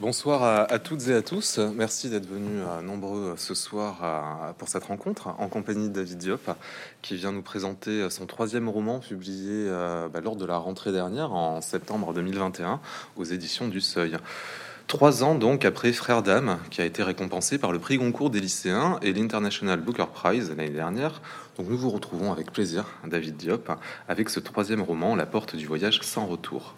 Bonsoir à, toutes et à tous. Merci d'être venus euh, nombreux ce soir pour cette rencontre en compagnie de David Diop qui vient nous présenter son troisième roman publié euh, bah, lors de la rentrée dernière en septembre 2021 aux éditions du Seuil. Trois ans donc après Frère d'âme, qui a été récompensé par le prix Goncourt des lycéens et l'International Booker Prize l'année dernière. Donc nous vous retrouvons avec plaisir, David Diop, avec ce troisième roman, La porte du voyage sans retour.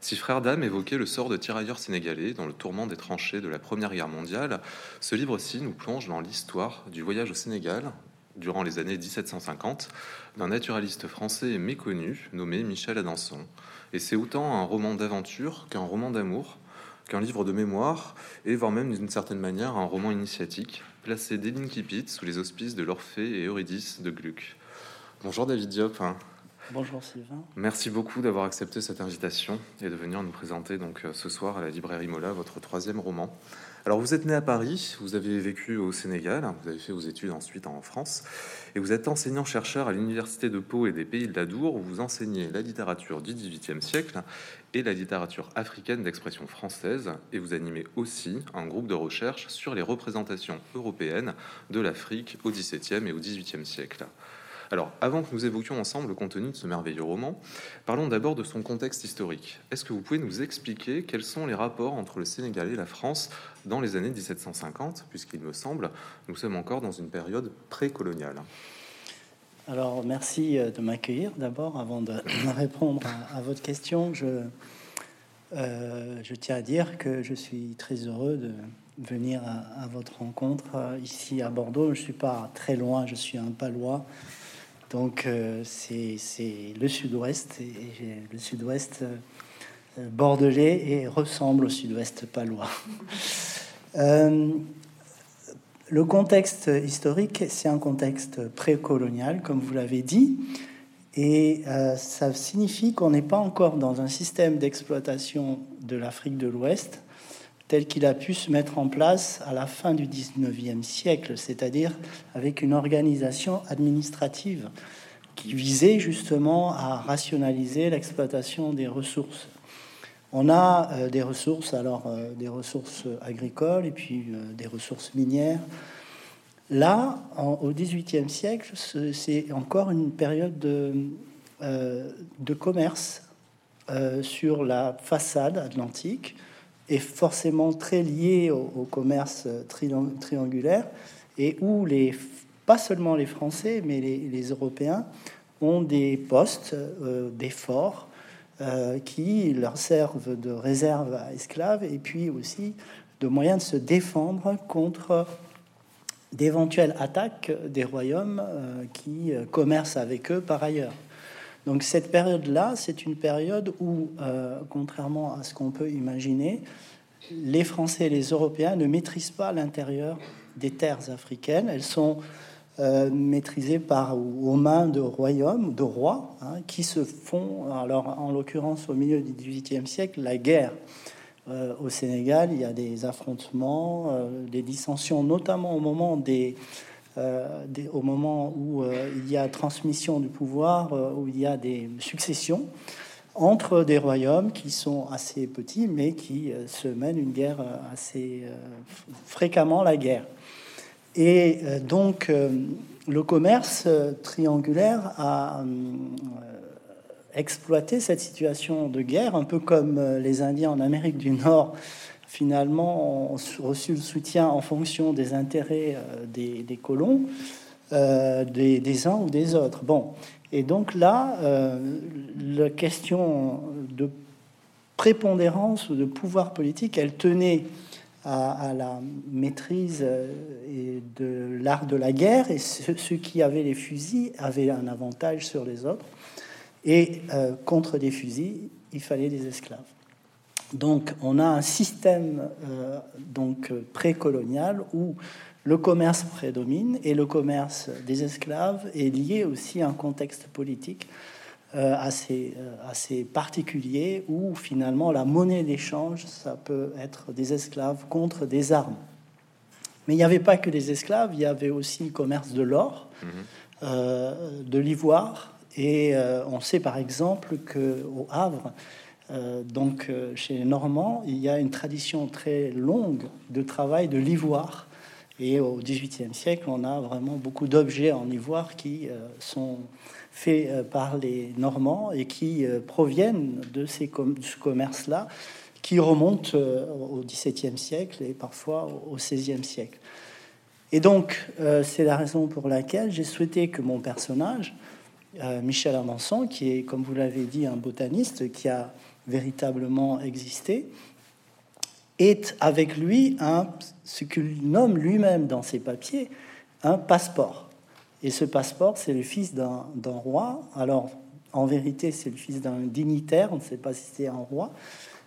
Si Frère d'âme évoquait le sort de tirailleurs sénégalais dans le tourment des tranchées de la Première Guerre mondiale, ce livre-ci nous plonge dans l'histoire du voyage au Sénégal durant les années 1750 d'un naturaliste français méconnu nommé Michel Adanson. Et c'est autant un roman d'aventure qu'un roman d'amour, qu'un livre de mémoire, et voire même d'une certaine manière un roman initiatique, placé dès l'Inkipit sous les auspices de l'Orphée et Eurydice de Gluck. Bonjour David Diop. Bonjour Sylvain. Merci beaucoup d'avoir accepté cette invitation et de venir nous présenter donc euh, ce soir à la librairie Mola votre troisième roman. Alors vous êtes né à Paris, vous avez vécu au Sénégal, vous avez fait vos études ensuite en France et vous êtes enseignant-chercheur à l'université de Pau et des Pays de la Dour où vous enseignez la littérature du XVIIIe siècle et la littérature africaine d'expression française et vous animez aussi un groupe de recherche sur les représentations européennes de l'Afrique au XVIIe et au XVIIIe siècle. Alors, avant que nous évoquions ensemble le contenu de ce merveilleux roman, parlons d'abord de son contexte historique. Est-ce que vous pouvez nous expliquer quels sont les rapports entre le Sénégal et la France dans les années 1750, puisqu'il me semble, nous sommes encore dans une période précoloniale? Alors, merci euh, de m'accueillir d'abord avant de répondre à, votre question. Je, euh, je tiens à dire que je suis très heureux de venir à, votre rencontre euh, ici à Bordeaux. Je suis pas très loin, je suis un palois. Donc euh, c'est le sud-ouest, et le sud-ouest euh, bordelais et ressemble au sud-ouest palois. Euh, le contexte historique, c'est un contexte précolonial, comme vous l'avez dit, et ça signifie qu'on n'est pas encore dans un système d'exploitation de l'Afrique de l'Ouest tel qu'il a pu se mettre en place à la fin du 19e siècle, c'est-à-dire avec une organisation administrative qui visait justement à rationaliser l'exploitation des ressources. On a euh, des ressources, alors euh, des ressources agricoles et puis euh, des ressources minières. Là, au XVIIIe siècle, c'est encore une période de, de commerce sur la façade atlantique est forcément très lié au, commerce triangulaire et où les, pas seulement les Français, mais les, Européens ont des postes, euh, des forts euh, qui leur servent de réserve à esclaves et puis aussi de moyens de se défendre contre d'éventuelles attaques des royaumes euh, qui commercent avec eux par ailleurs. Donc cette période-là, c'est une période où, euh, contrairement à ce qu'on peut imaginer, les Français et les Européens ne maîtrisent pas l'intérieur des terres africaines. Elles sont euh, maîtrisées par aux mains de royaumes, de rois, hein, qui se font, alors en l'occurrence au milieu du XVIIIe siècle, la guerre. Euh, au Sénégal, il y a des affrontements, des dissensions, notamment au moment des, euh, au moment où euh, il y a transmission du pouvoir, euh, où il y a des successions entre des royaumes qui sont assez petits, mais qui se mènent une guerre assez fréquemment la guerre. Et donc, le commerce triangulaire a exploité cette situation de guerre, un peu comme les Indiens en Amérique du Nord finalement ont reçu le soutien en fonction des intérêts euh, des, colons, euh, des, uns ou des autres. Bon, et donc là, euh, la question de prépondérance ou de pouvoir politique, elle tenait à, la maîtrise de l'art de la guerre, et ceux, qui avaient les fusils avaient un avantage sur les autres. Et contre des fusils, il fallait des esclaves. Donc on a un système euh, donc précolonial où le commerce prédomine et le commerce des esclaves est lié aussi à un contexte politique euh, assez, euh, assez particulier où finalement la monnaie d'échange, ça peut être des esclaves contre des armes. Mais il n'y avait pas que des esclaves, il y avait aussi le commerce de l'or, mhm. de l'ivoire, et on sait par exemple que au Havre, donc, chez les Normands, il y a une tradition très longue de travail de l'ivoire. Et au XVIIIe siècle, on a vraiment beaucoup d'objets en ivoire qui sont faits par les Normands et qui proviennent de ces ce commerce-là qui remonte euh, au XVIIe siècle et parfois au XVIe siècle. Et donc, euh, c'est la raison pour laquelle j'ai souhaité que mon personnage, euh, Michel Amanson, qui est, comme vous l'avez dit, un botaniste qui a véritablement existé, est avec lui un, ce qu'il nomme lui-même dans ses papiers un passeport. Et ce passeport, c'est le fils d'un roi. Alors, en vérité, c'est le fils d'un dignitaire, on ne sait pas si c'est un roi,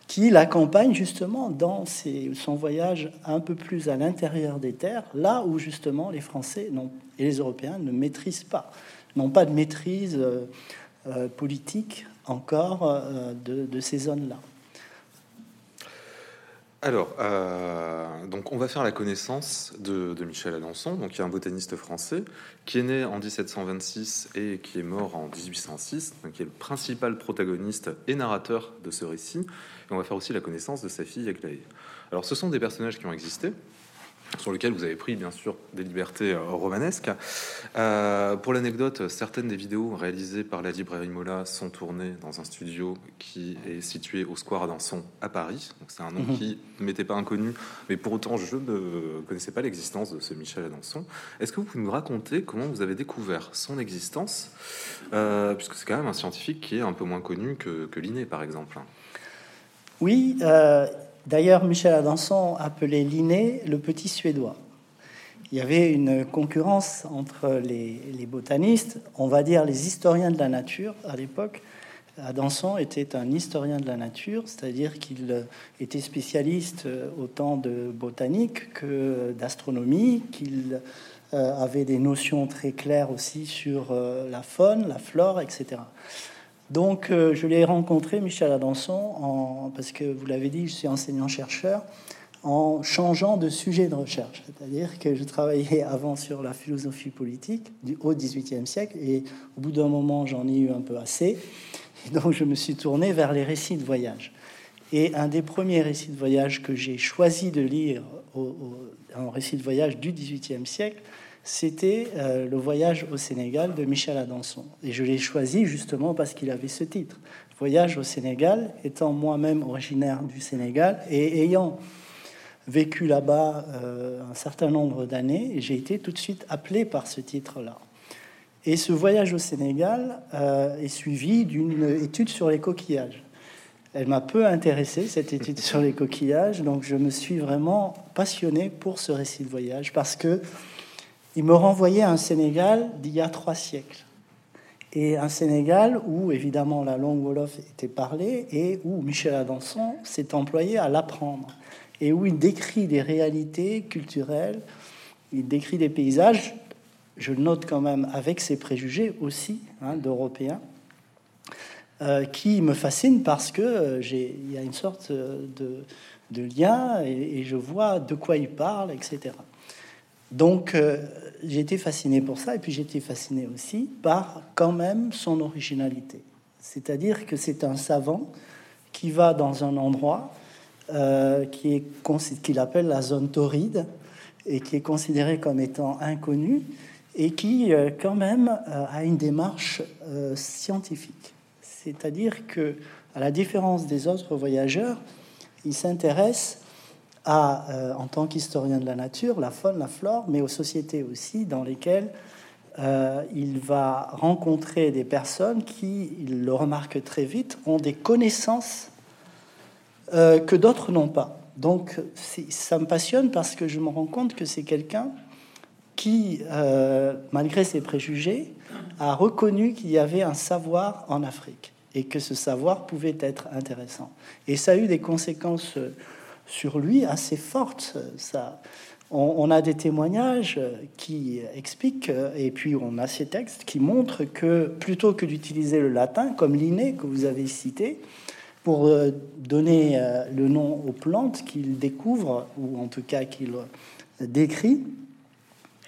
qui l'accompagne justement dans son voyage un peu plus à l'intérieur des terres, là où justement les Français et les Européens ne maîtrisent pas, n'ont pas de maîtrise euh, euh, politique encore euh, de, ces zones-là. Alors, donc on va faire la connaissance de, Michel Alençon, donc qui est un botaniste français qui est né en 1726 et qui est mort en 1806, donc qui est le principal protagoniste et narrateur de ce récit on va faire aussi la connaissance de sa fille Aglaé. Alors, ce sont des personnages qui ont existé, sur lesquels vous avez pris bien sûr des libertés euh, romanesques. Euh, pour l'anecdote, certaines des vidéos réalisées par la librairie Mola sont tournées dans un studio qui est situé au Square Adanson à Paris. C'est un nom mhm. qui ne m'était pas inconnu, mais pour autant je ne connaissais pas l'existence de ce Michel Adanson. Est-ce que vous pouvez nous raconter comment vous avez découvert son existence, euh, puisque c'est quand même un scientifique qui est un peu moins connu que, que Linné par exemple? Oui, euh, d'ailleurs, Michel Adanson appelait Linné le petit Suédois. Il y avait une concurrence entre les, botanistes, on va dire les historiens de la nature à l'époque. Adanson était un historien de la nature, c'est-à-dire qu'il était spécialiste autant de botanique que d'astronomie, qu'il euh, avait des notions très claires aussi sur euh, la faune, la flore, etc. Donc, euh, je l'ai rencontré, Michel Adanson, en, parce que vous l'avez dit, je suis enseignant-chercheur, en changeant de sujet de recherche. C'est-à-dire que je travaillais avant sur la philosophie politique du, au XVIIIe siècle, et au bout d'un moment, j'en ai eu un peu assez. Et donc, je me suis tourné vers les récits de voyage. Et un des premiers récits de voyage que j'ai choisi de lire, au, un récit de voyage du XVIIIe siècle, c'était euh, le voyage au Sénégal de Michel Adanson. Et je l'ai choisi justement parce qu'il avait ce titre. Voyage au Sénégal, étant moi-même originaire du Sénégal et ayant vécu là-bas euh, un certain nombre d'années, j'ai été tout de suite appelé par ce titre-là. Et ce voyage au Sénégal euh, est suivi d'une étude sur les coquillages. Elle m'a peu intéressé, cette étude sur les coquillages, donc je me suis vraiment passionné pour ce récit de voyage parce que il me renvoyait à un Sénégal d'il y a trois siècles. Et un Sénégal où, évidemment, la langue Wolof était parlée et où Michel Adanson s'est employé à l'apprendre. Et où il décrit des réalités culturelles, il décrit des paysages, je le note quand même avec ses préjugés aussi, hein, d'Européens, euh, qui me fascinent parce que euh, y a une sorte de, lien et, je vois de quoi il parle, etc. Donc, euh, j'ai été fasciné pour ça, et puis j'ai été fasciné aussi par quand même son originalité. C'est-à-dire que c'est un savant qui va dans un endroit euh, qui est qu'il appelle la zone torride et qui est considéré comme étant inconnu et qui euh, quand même a une démarche scientifique. C'est-à-dire que, à la différence des autres voyageurs, il s'intéresse euh, en tant qu'historien de la nature, la faune, la flore, mais aux sociétés aussi dans lesquelles euh, il va rencontrer des personnes qui, il le remarque très vite, ont des connaissances euh, que d'autres n'ont pas. Donc ça me passionne parce que je me rends compte que c'est quelqu'un qui, malgré ses préjugés, a reconnu qu'il y avait un savoir en Afrique et que ce savoir pouvait être intéressant. Et ça a eu des conséquences sur lui assez forte. Ça, on, a des témoignages qui expliquent, et puis on a ces textes qui montrent que plutôt que d'utiliser le latin, comme l'inné que vous avez cité, pour euh, donner euh, le nom aux plantes qu'il découvre, ou en tout cas qu'il décrit,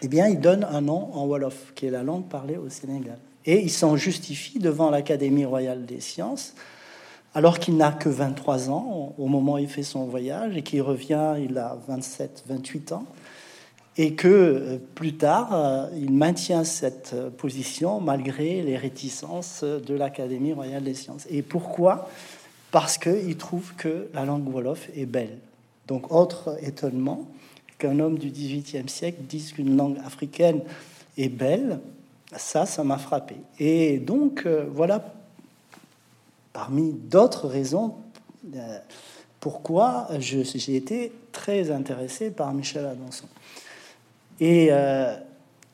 eh bien, il donne un nom en Wolof, qui est la langue parlée au Sénégal. Et il s'en justifie devant l'Académie royale des sciences alors qu'il n'a que 23 ans au moment où il fait son voyage et qu'il revient, il a 27, 28 ans, et que euh, plus tard, euh, il maintient cette euh, position malgré les réticences de l'Académie royale des sciences. Et pourquoi? Parce qu'il trouve que la langue wolof est belle. Donc, autre étonnement, qu'un homme du XVIIIe siècle dise qu'une langue africaine est belle, ça, ça m'a frappé. Et donc, voilà parmi d'autres raisons euh, pourquoi j'ai été très intéressé par Michel Adanson. Et euh,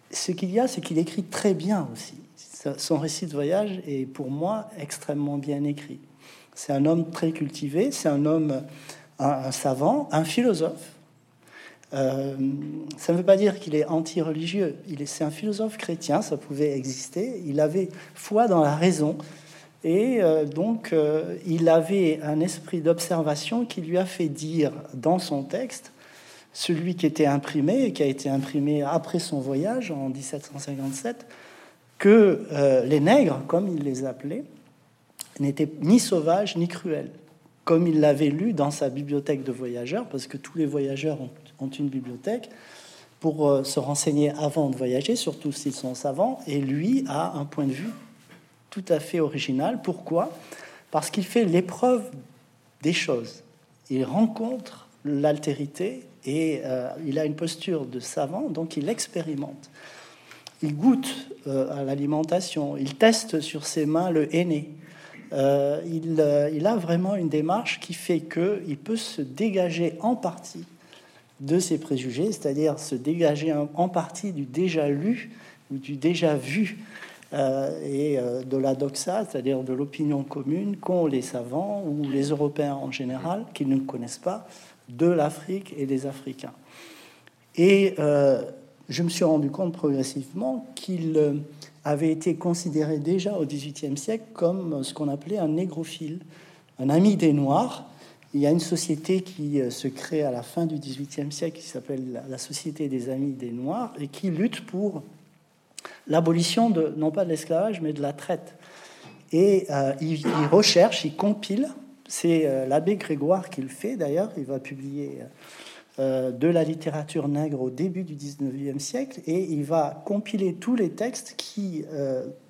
ce qu'il y a, c'est qu'il écrit très bien aussi. Son récit de voyage est pour moi extrêmement bien écrit. C'est un homme très cultivé, c'est un homme, un, savant, un philosophe. Euh, ça ne veut pas dire qu'il est anti-religieux. Il est, c'est un philosophe chrétien, ça pouvait exister. Il avait foi dans la raison. Et euh, donc, euh, il avait un esprit d'observation qui lui a fait dire dans son texte, celui qui était imprimé, et qui a été imprimé après son voyage en 1757, que euh, les nègres, comme il les appelait, n'étaient ni sauvages ni cruels, comme il l'avait lu dans sa bibliothèque de voyageurs, parce que tous les voyageurs ont, ont une bibliothèque pour se renseigner avant de voyager, surtout s'ils sont savants, et lui a un point de vue tout à fait original. Pourquoi? Parce qu'il fait l'épreuve des choses. Il rencontre l'altérité et euh, il a une posture de savant, donc il expérimente. Il goûte euh, à l'alimentation, il teste sur ses mains le aîné. Euh, il, il, a vraiment une démarche qui fait qu'il peut se dégager en partie de ses préjugés, c'est-à-dire se dégager en partie du déjà lu ou du déjà vu euh, et euh, de la doxa, c'est-à-dire de l'opinion commune qu'ont les savants ou les Européens en général, qui ne connaissent pas, de l'Afrique et des Africains. Et euh, je me suis rendu compte progressivement qu'il avait été considéré déjà au XVIIIe siècle comme ce qu'on appelait un négrophile, un ami des Noirs. Il y a une société qui se crée à la fin du XVIIIe siècle qui s'appelle la Société des Amis des Noirs et qui lutte pour l'abolition de, non pas de l'esclavage, mais de la traite. Et euh, il, recherche, il compile, c'est euh, l'abbé Grégoire qui le fait d'ailleurs, il va publier euh, de la littérature nègre au début du 19e siècle, et il va compiler tous les textes qui,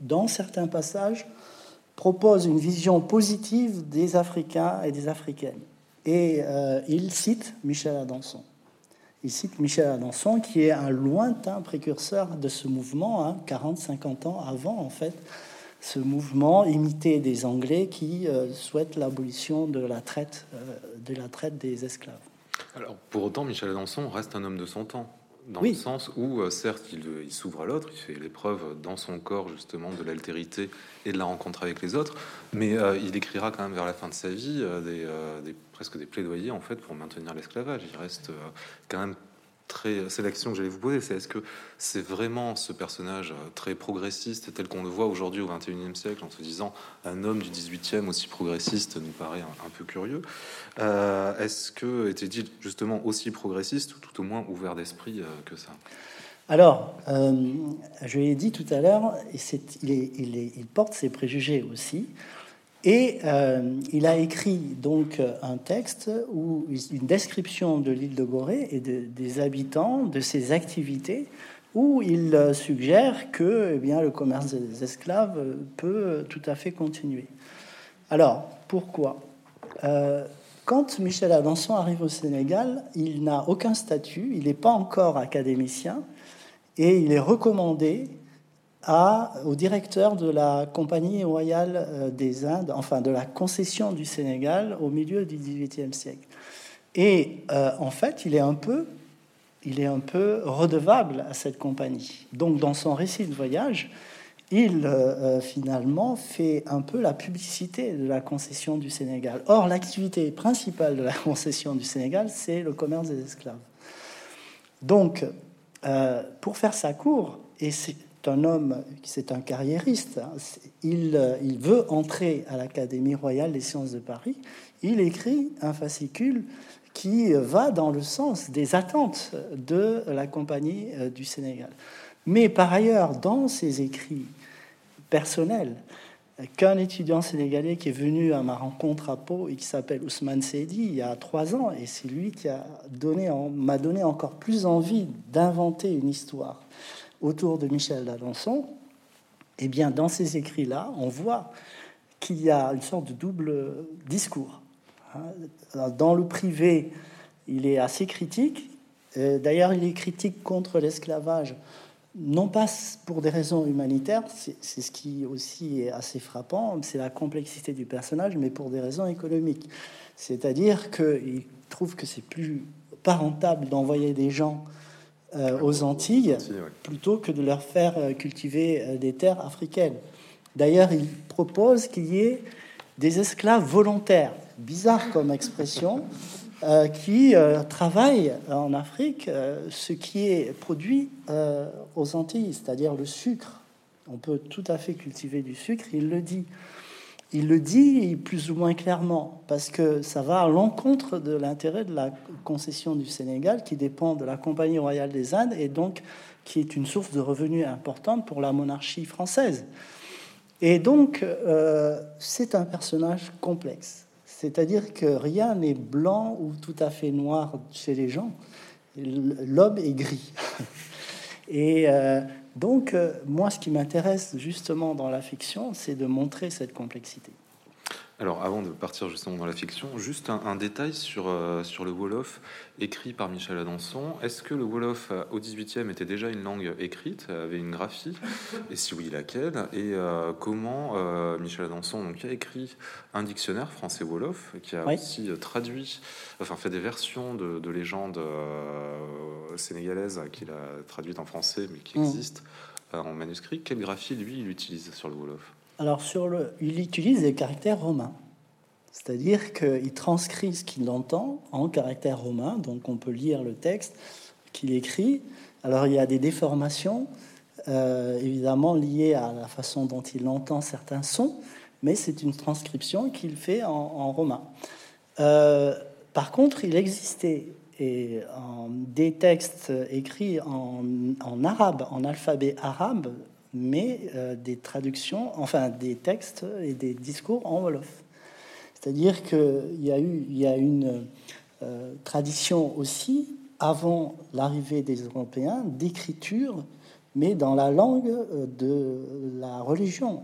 dans certains passages, proposent une vision positive des Africains et des Africaines. Et il cite Michel Adanson. Il cite Michel Adanson, qui est un lointain précurseur de ce mouvement, 40-50 hein, ans avant, en fait, ce mouvement imité des Anglais qui euh, souhaitent l'abolition de la traite, euh, de la traite des esclaves. Alors, pour autant, Michel Adanson reste un homme de son temps dans le sens où, euh, certes, il, s'ouvre à l'autre, il fait l'épreuve dans son corps justement de l'altérité et de la rencontre avec les autres, mais il écrira quand même vers la fin de sa vie des, presque des plaidoyers en fait pour maintenir l'esclavage. Il reste quand même C'est l'action que j'allais vous poser. C'est est-ce que c'est vraiment ce personnage très progressiste tel qu'on le voit aujourd'hui au 21e siècle, en se disant un homme du 18e aussi progressiste nous paraît un, peu curieux. Euh, est-ce que était-il justement aussi progressiste ou tout au moins ouvert d'esprit euh, que ça? Alors, euh, je l'ai dit tout à l'heure, il, porte ses préjugés aussi. Et euh, il a écrit donc un texte ou une description de l'île de Gorée et des habitants, de ses activités, où il suggère que eh bien, le commerce des esclaves peut tout à fait continuer. Alors, pourquoi? Euh, Quand Michel Adanson arrive au Sénégal, il n'a aucun statut, il n'est pas encore académicien, et il est recommandé au directeur de la Compagnie royale euh, des Indes, enfin de la concession du Sénégal au milieu du XVIIIe siècle. Et euh, en fait, il est un peu, il est un peu redevable à cette compagnie. Donc, dans son récit de voyage, il euh, finalement fait un peu la publicité de la concession du Sénégal. Or, l'activité principale de la concession du Sénégal, c'est le commerce des esclaves. Donc, pour faire sa cour, et c'est un homme, c'est un carriériste. Hein. Il, il, veut entrer à l'Académie royale des sciences de Paris. Il écrit un fascicule qui va dans le sens des attentes de la Compagnie euh, du Sénégal. Mais par ailleurs, dans ses écrits personnels, qu'un étudiant sénégalais qui est venu à ma rencontre à Pau et qui s'appelle Ousmane Seydi il y a trois ans, et c'est lui qui a donné, m'a donné encore plus envie d'inventer une histoire autour de Michel d'Alençon. Eh bien, dans ces écrits-là, on voit qu'il y a une sorte de double discours. Hein. Dans le privé, il est assez critique. Euh, d'ailleurs, il est critique contre l'esclavage non pas pour des raisons humanitaires, c'est ce qui aussi est assez frappant, c'est la complexité du personnage, mais pour des raisons économiques. C'est-à-dire qu'il trouve que c'est plus pas rentable d'envoyer des gens euh, aux Antilles plutôt que de leur faire euh, cultiver euh, des terres africaines. D'ailleurs, il propose qu'il y ait des esclaves volontaires. Bizarre comme expression, euh, qui euh, travaillent en Afrique ce qui est produit aux Antilles, c'est-à-dire le sucre. On peut tout à fait cultiver du sucre, il le dit. Il le dit plus ou moins clairement, parce que ça va à l'encontre de l'intérêt de la concession du Sénégal, qui dépend de la Compagnie royale des Indes, et donc qui est une source de revenus importante pour la monarchie française. Et donc, c'est un personnage complexe. C'est-à-dire que rien n'est blanc ou tout à fait noir chez les gens. L'homme est gris. Et euh, donc, euh, moi, ce qui m'intéresse justement dans la fiction, c'est de montrer cette complexité. Alors, avant de partir justement dans la fiction, juste un, détail sur, euh, sur le Wolof écrit par Michel Adanson. Est-ce que le Wolof euh, au 18e était déjà une langue écrite, avait une graphie? Et si oui, laquelle? Et euh, comment Michel Adanson donc, a écrit un dictionnaire français-Wolof qui a aussi traduit, enfin fait des versions de, légendes sénégalaises qu'il a traduites en français mais qui mmh. existent en manuscrit. Quelle graphie, lui, il utilise sur le Wolof? Alors, sur le, il utilise des caractères romains. C'est-à-dire qu'il transcrit ce qu'il entend en caractères romains, donc on peut lire le texte qu'il écrit. Alors il y a des déformations, euh, évidemment liées à la façon dont il entend certains sons, mais c'est une transcription qu'il fait en, romain. Euh, par contre, il existait et, des textes écrits en, en arabe, en alphabet arabe, mais euh, des traductions, enfin des textes et des discours en Wolof. C'est-à-dire qu'il y a eu y a une euh, tradition aussi, avant l'arrivée des Européens, d'écriture, mais dans la langue euh, de la religion,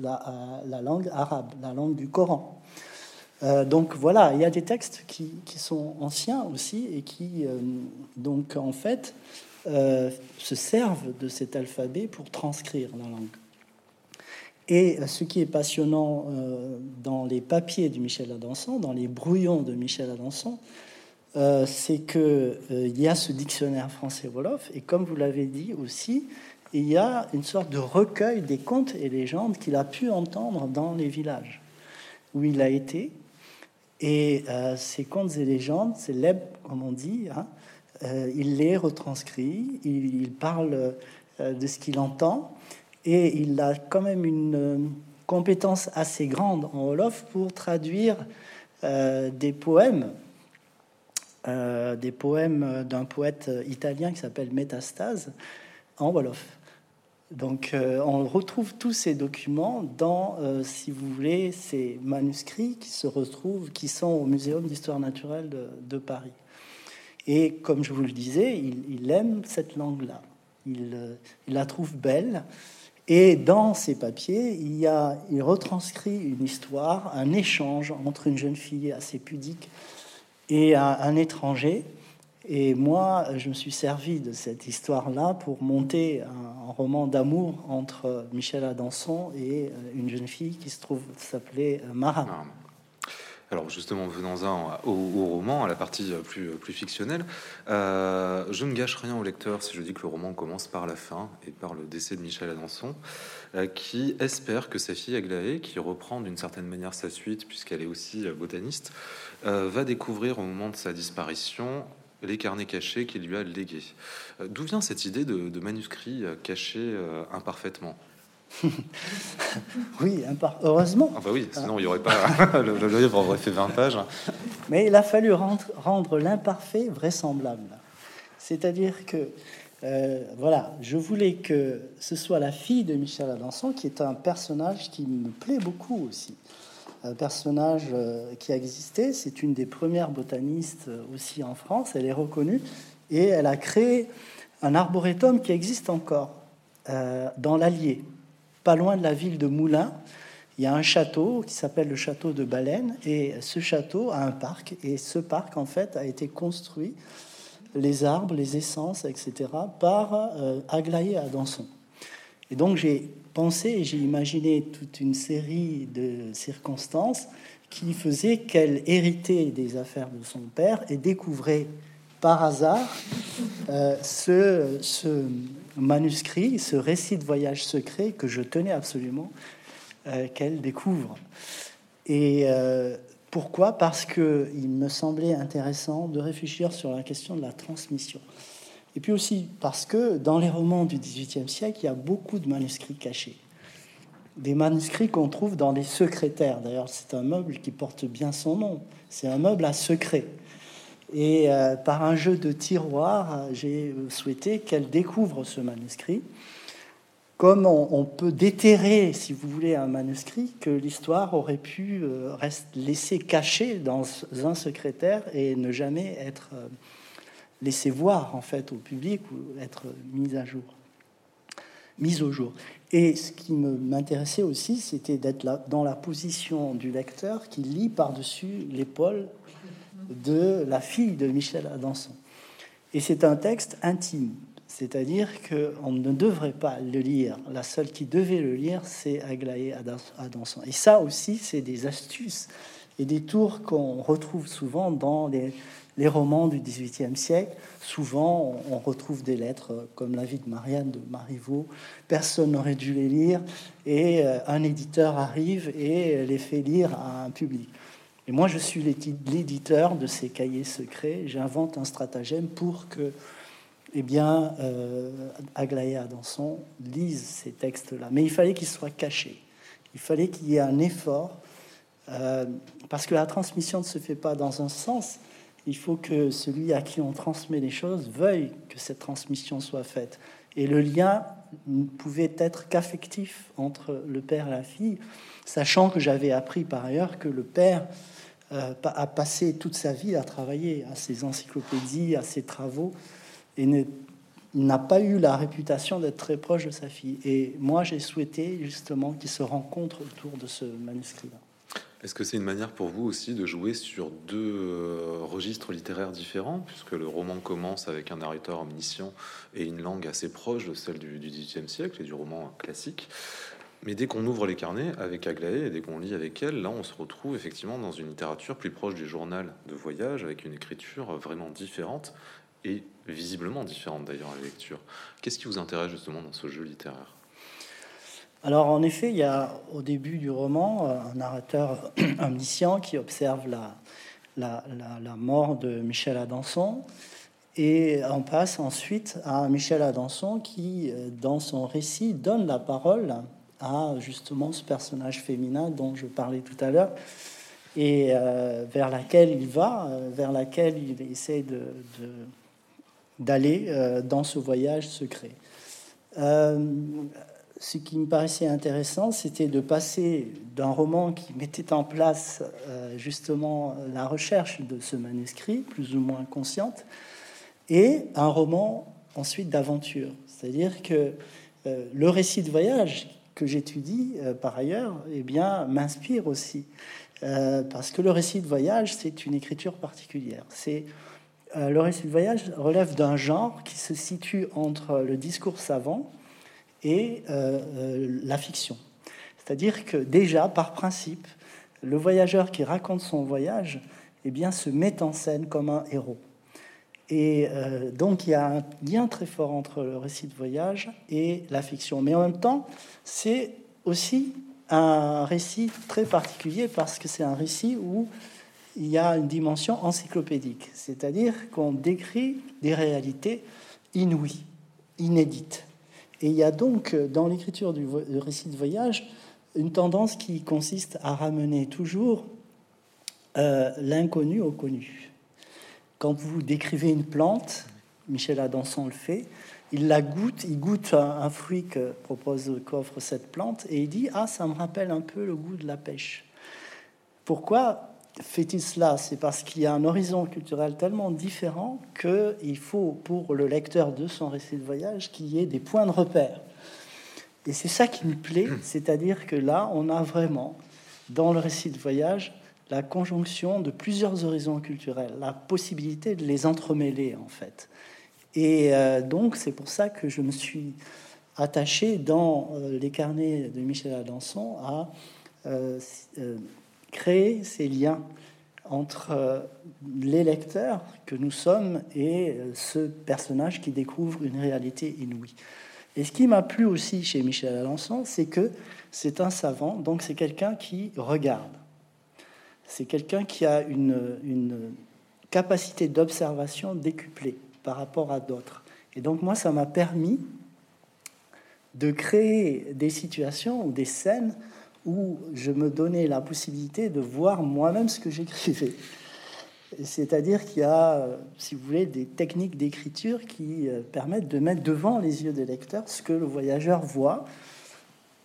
la, la, langue arabe, la langue du Coran. donc voilà, il y a des textes qui sont anciens aussi et qui, donc en fait, euh, se servent de cet alphabet pour transcrire la langue. Et ce qui est passionnant euh, dans les papiers de Michel Adanson, dans les brouillons de Michel Adanson, euh, c'est qu'il il y a ce dictionnaire français-wolof, et comme vous l'avez dit aussi, il y a une sorte de recueil des contes et légendes qu'il a pu entendre dans les villages où il a été. Et ces contes et légendes, c'est l'eb, comme on dit, hein, euh, il les retranscrit, il, parle euh, de ce qu'il entend, et il a quand même une euh, compétence assez grande en Wolof pour traduire des poèmes, des poèmes d'un poète italien qui s'appelle Métastase en Wolof. Donc on retrouve tous ces documents dans, si vous voulez, ces manuscrits qui se retrouvent, qui sont au Muséum d'histoire naturelle de Paris. Et comme je vous le disais, il, aime cette langue-là. Euh, il, la trouve belle. Et dans ses papiers, il, retranscrit une histoire, un échange entre une jeune fille assez pudique et un, étranger. Et moi, je me suis servi de cette histoire-là pour monter un, roman d'amour entre Michel Adanson et euh, une jeune fille qui se trouve s'appelait Mara. Alors justement, venons-en au, roman, à la partie plus, plus fictionnelle. Euh, je ne gâche rien au lecteur si je dis que le roman commence par la fin et par le décès de Michel Adanson, euh, qui espère que sa fille Aglaé, qui reprend d'une certaine manière sa suite puisqu'elle est aussi euh, botaniste, va découvrir au moment de sa disparition les carnets cachés qu'il lui a légués. D'où vient cette idée de, de manuscrit caché imparfaitement? oui, heureusement. Ah bah oui, sinon il n'y aurait pas. le, livre aurait fait 20 pages. Mais il a fallu rendre, rendre l'imparfait vraisemblable. C'est-à-dire que Euh, voilà, je voulais que ce soit la fille de Michel Adanson, qui est un personnage qui me plaît beaucoup aussi. Un personnage euh, qui a existé, c'est une des premières botanistes euh, aussi en France, elle est reconnue, et elle a créé un arboretum qui existe encore dans l'Allier, pas loin de la ville de Moulins. Il y a un château qui s'appelle le château de Baleine, et ce château a un parc, et ce parc en fait a été construit les arbres, les essences, etc., par euh, Aglaé à Danson. Et donc j'ai pensé et j'ai imaginé toute une série de circonstances qui faisaient qu'elle héritait des affaires de son père et découvrait par hasard euh, ce, ce, manuscrit, ce récit de voyage secret que je tenais absolument euh, qu'elle découvre. Et euh, pourquoi? Parce que il me semblait intéressant de réfléchir sur la question de la transmission. Et puis aussi parce que dans les romans du XVIIIe siècle, il y a beaucoup de manuscrits cachés. Des manuscrits qu'on trouve dans les secrétaires. D'ailleurs, c'est un meuble qui porte bien son nom. C'est un meuble à secret. Et euh, par un jeu de tiroirs, j'ai souhaité qu'elle découvre ce manuscrit comme on, peut déterrer, si vous voulez, un manuscrit que l'histoire aurait pu euh, laisser caché dans un secrétaire et ne jamais être euh, laissé voir en fait au public ou être mise à jour, mise au jour. Et ce qui m'intéressait aussi, c'était d'être dans la position du lecteur qui lit par-dessus l'épaule de la fille de Michel Adanson. Et c'est un texte intime. C'est-à-dire qu'on ne devrait pas le lire. La seule qui devait le lire, c'est Aglaé Adanson. Et ça aussi, c'est des astuces et des tours qu'on retrouve souvent dans les, romans du XVIIIe siècle. Souvent, on, retrouve des lettres comme La vie de Marianne de Marivaux. Personne n'aurait dû les lire. Et euh, un éditeur arrive et les fait lire à un public. Et moi, je suis l'éditeur de ces cahiers secrets. J'invente un stratagème pour que eh bien, euh, Aglaé Adanson lise ces textes-là. Mais il fallait qu'ils soient cachés. Il fallait qu'il y ait un effort, euh, parce que la transmission ne se fait pas dans un sens. Il faut que celui à qui on transmet les choses veuille que cette transmission soit faite. Et le lien ne pouvait être qu'affectif entre le père et la fille, sachant que j'avais appris par ailleurs que le père euh, a passé toute sa vie à travailler à ses encyclopédies, à ses travaux et n'a pas eu la réputation d'être très proche de sa fille. Et moi, j'ai souhaité justement qu'ils se rencontrent autour de ce manuscrit-là. Est-ce que c'est une manière pour vous aussi de jouer sur deux euh, registres littéraires différents, puisque le roman commence avec un narrateur omniscient et une langue assez proche de celle du XVIIIe siècle et du roman classique? Mais dès qu'on ouvre les carnets avec Aglaé et dès qu'on lit avec elle, là, on se retrouve effectivement dans une littérature plus proche du journal de voyage, avec une écriture vraiment différente et visiblement différente d'ailleurs à la lecture. Qu'est-ce qui vous intéresse justement dans ce jeu littéraire? Alors en effet, il y a au début du roman euh, un narrateur omniscient qui observe la, la, la, mort de Michel Adanson et on passe ensuite à Michel Adanson qui, euh, dans son récit, donne la parole à justement ce personnage féminin dont je parlais tout à l'heure et euh, vers laquelle il va, vers laquelle il essaie d'aller euh, dans ce voyage secret. Euh, ce qui me paraissait intéressant, c'était de passer d'un roman qui mettait en place euh, justement la recherche de ce manuscrit, plus ou moins consciente, et un roman ensuite d'aventure. C'est-à-dire que le récit de voyage que j'étudie par ailleurs, eh bien, m'inspire aussi. parce que le récit de voyage, c'est une écriture particulière. C'est euh, le récit de voyage relève d'un genre qui se situe entre le discours savant et euh, euh, la fiction. C'est-à-dire que déjà, par principe, le voyageur qui raconte son voyage eh bien, se met en scène comme un héros. Et donc il y a un lien très fort entre le récit de voyage et la fiction. Mais en même temps, c'est aussi un récit très particulier parce que c'est un récit où il y a une dimension encyclopédique, c'est-à-dire qu'on décrit des réalités inouïes, inédites. Et il y a donc dans l'écriture du, récit de voyage une tendance qui consiste à ramener toujours euh, l'inconnu au connu. Quand vous décrivez une plante, Michel Adanson le fait. Il la goûte, il goûte un, fruit que propose, qu'offre cette plante, et il dit Ah, ça me rappelle un peu le goût de la pêche. Pourquoi fait-il cela? C'est parce qu'il y a un horizon culturel tellement différent qu'il faut, pour le lecteur de son récit de voyage, qu'il y ait des points de repère. Et c'est ça qui me plaît, c'est-à-dire que là, on a vraiment, dans le récit de voyage, la conjonction de plusieurs horizons culturels, la possibilité de les entremêler en fait. Et euh, donc c'est pour ça que je me suis attaché dans euh, les carnets de Michel Adanson à euh, créer ces liens entre les lecteurs que nous sommes et ce personnage qui découvre une réalité inouïe. Et ce qui m'a plu aussi chez Michel Adanson, c'est que c'est un savant, donc c'est quelqu'un qui regarde c'est quelqu'un qui a une, capacité d'observation décuplée par rapport à d'autres. Et donc moi, ça m'a permis de créer des situations ou des scènes où je me donnais la possibilité de voir moi-même ce que j'écrivais. C'est-à-dire qu'il y a, si vous voulez, des techniques d'écriture qui euh, permettent de mettre devant les yeux des lecteurs ce que le voyageur voit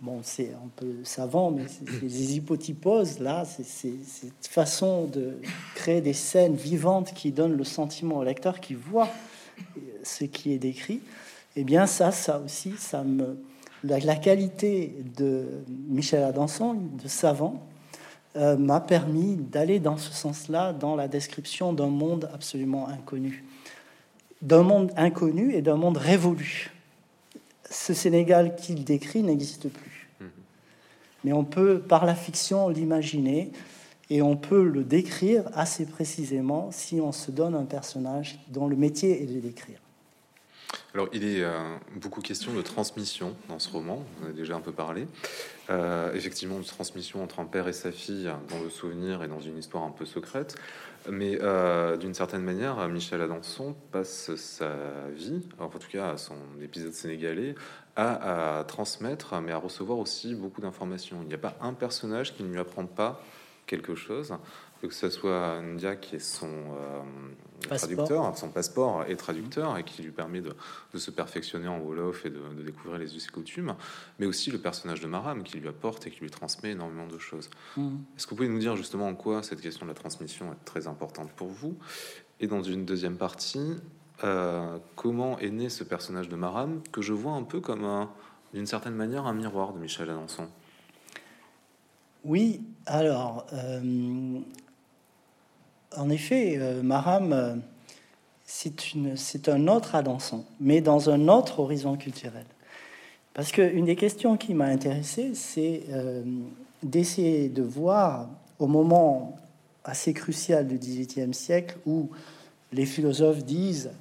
bon, c'est un peu savant, mais des hypotyposes, là, c'est cette façon de créer des scènes vivantes qui donnent le sentiment au lecteur qui voit ce qui est décrit. Eh bien, ça, ça aussi, ça me... La, qualité de Michel Adanson, de savant, euh, m'a permis d'aller dans ce sens-là, dans la description d'un monde absolument inconnu. D'un monde inconnu et d'un monde révolu. Ce Sénégal qu'il décrit n'existe plus mais on peut, par la fiction, l'imaginer et on peut le décrire assez précisément si on se donne un personnage dont le métier est de décrire. Alors, il est euh, beaucoup question de transmission dans ce roman, on a déjà un peu parlé. Euh, effectivement, de transmission entre un père et sa fille dans le souvenir et dans une histoire un peu secrète. Mais euh, d'une certaine manière, Michel Adanson passe sa vie, en tout cas son épisode sénégalais, à, transmettre, mais à recevoir aussi beaucoup d'informations. Il n'y a pas un personnage qui ne lui apprend pas quelque chose, que ce soit Ndia qui est son euh, traducteur, son passeport et traducteur, et qui lui permet de, se perfectionner en Wolof et de, découvrir les us et coutumes, mais aussi le personnage de Maram qui lui apporte et qui lui transmet énormément de choses. Mm. Est-ce que vous pouvez nous dire justement en quoi cette question de la transmission est très importante pour vous? Et dans une deuxième partie, euh, comment est né ce personnage de Maram que je vois un peu comme d'une certaine manière un miroir de Michel Adanson. Oui, alors euh, en effet, euh, Maram c'est un autre Adanson, mais dans un autre horizon culturel. Parce qu'une des questions qui m'a intéressé, c'est d'essayer de voir au moment assez crucial du XVIIIe siècle où les philosophes disent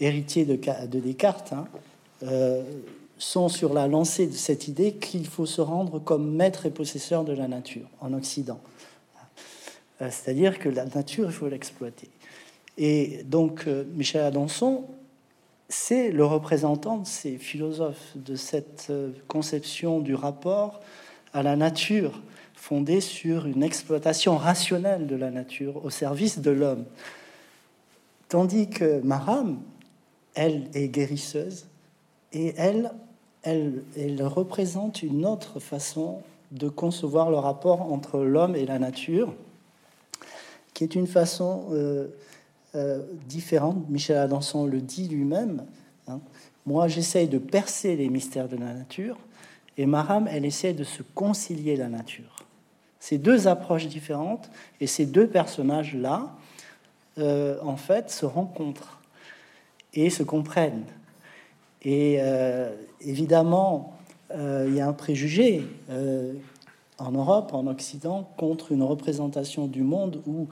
héritiers de, de Descartes, hein, euh, sont sur la lancée de cette idée qu'il faut se rendre comme maître et possesseur de la nature en Occident. Euh, c'est-à-dire que la nature, il faut l'exploiter. Et donc, euh, Michel Adanson, c'est le représentant de ces philosophes, de cette conception du rapport à la nature, fondée sur une exploitation rationnelle de la nature au service de l'homme. Tandis que Maram, elle est guérisseuse et elle, elle, elle représente une autre façon de concevoir le rapport entre l'homme et la nature, qui est une façon euh, euh, différente. Michel Adanson le dit lui-même. Hein. Moi, j'essaye de percer les mystères de la nature, et Maram, elle essaie de se concilier la nature. Ces deux approches différentes et ces deux personnages-là, euh, en fait, se rencontrent et se comprennent. Et évidemment, il y a un préjugé en Europe, en Occident, contre une représentation du monde où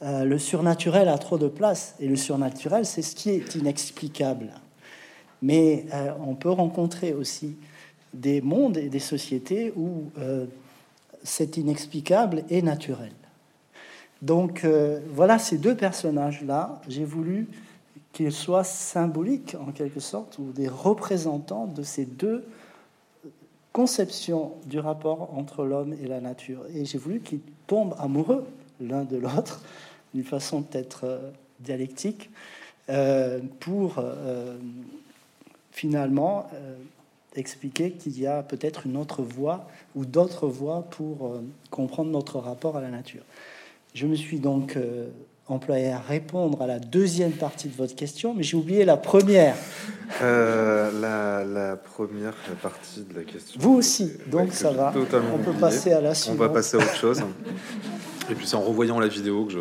le surnaturel a trop de place. Et le surnaturel, c'est ce qui est inexplicable. Mais on peut rencontrer aussi des mondes et des sociétés où c'est inexplicable et naturel. Donc voilà ces deux personnages-là. J'ai voulu qu'ils soient symboliques en quelque sorte ou des représentants de ces deux conceptions du rapport entre l'homme et la nature. Et j'ai voulu qu'ils tombent amoureux l'un de l'autre d'une façon peut-être euh, dialectique pour finalement expliquer qu'il y a peut-être une autre voie ou d'autres voies pour comprendre notre rapport à la nature. Je me suis donc employé à répondre à la deuxième partie de votre question, mais j'ai oublié la première. Euh, la, première partie de la question. Vous aussi, donc ça va. On peut passer à la suite. On va passer à autre chose. Et puis c'est en revoyant la vidéo que je,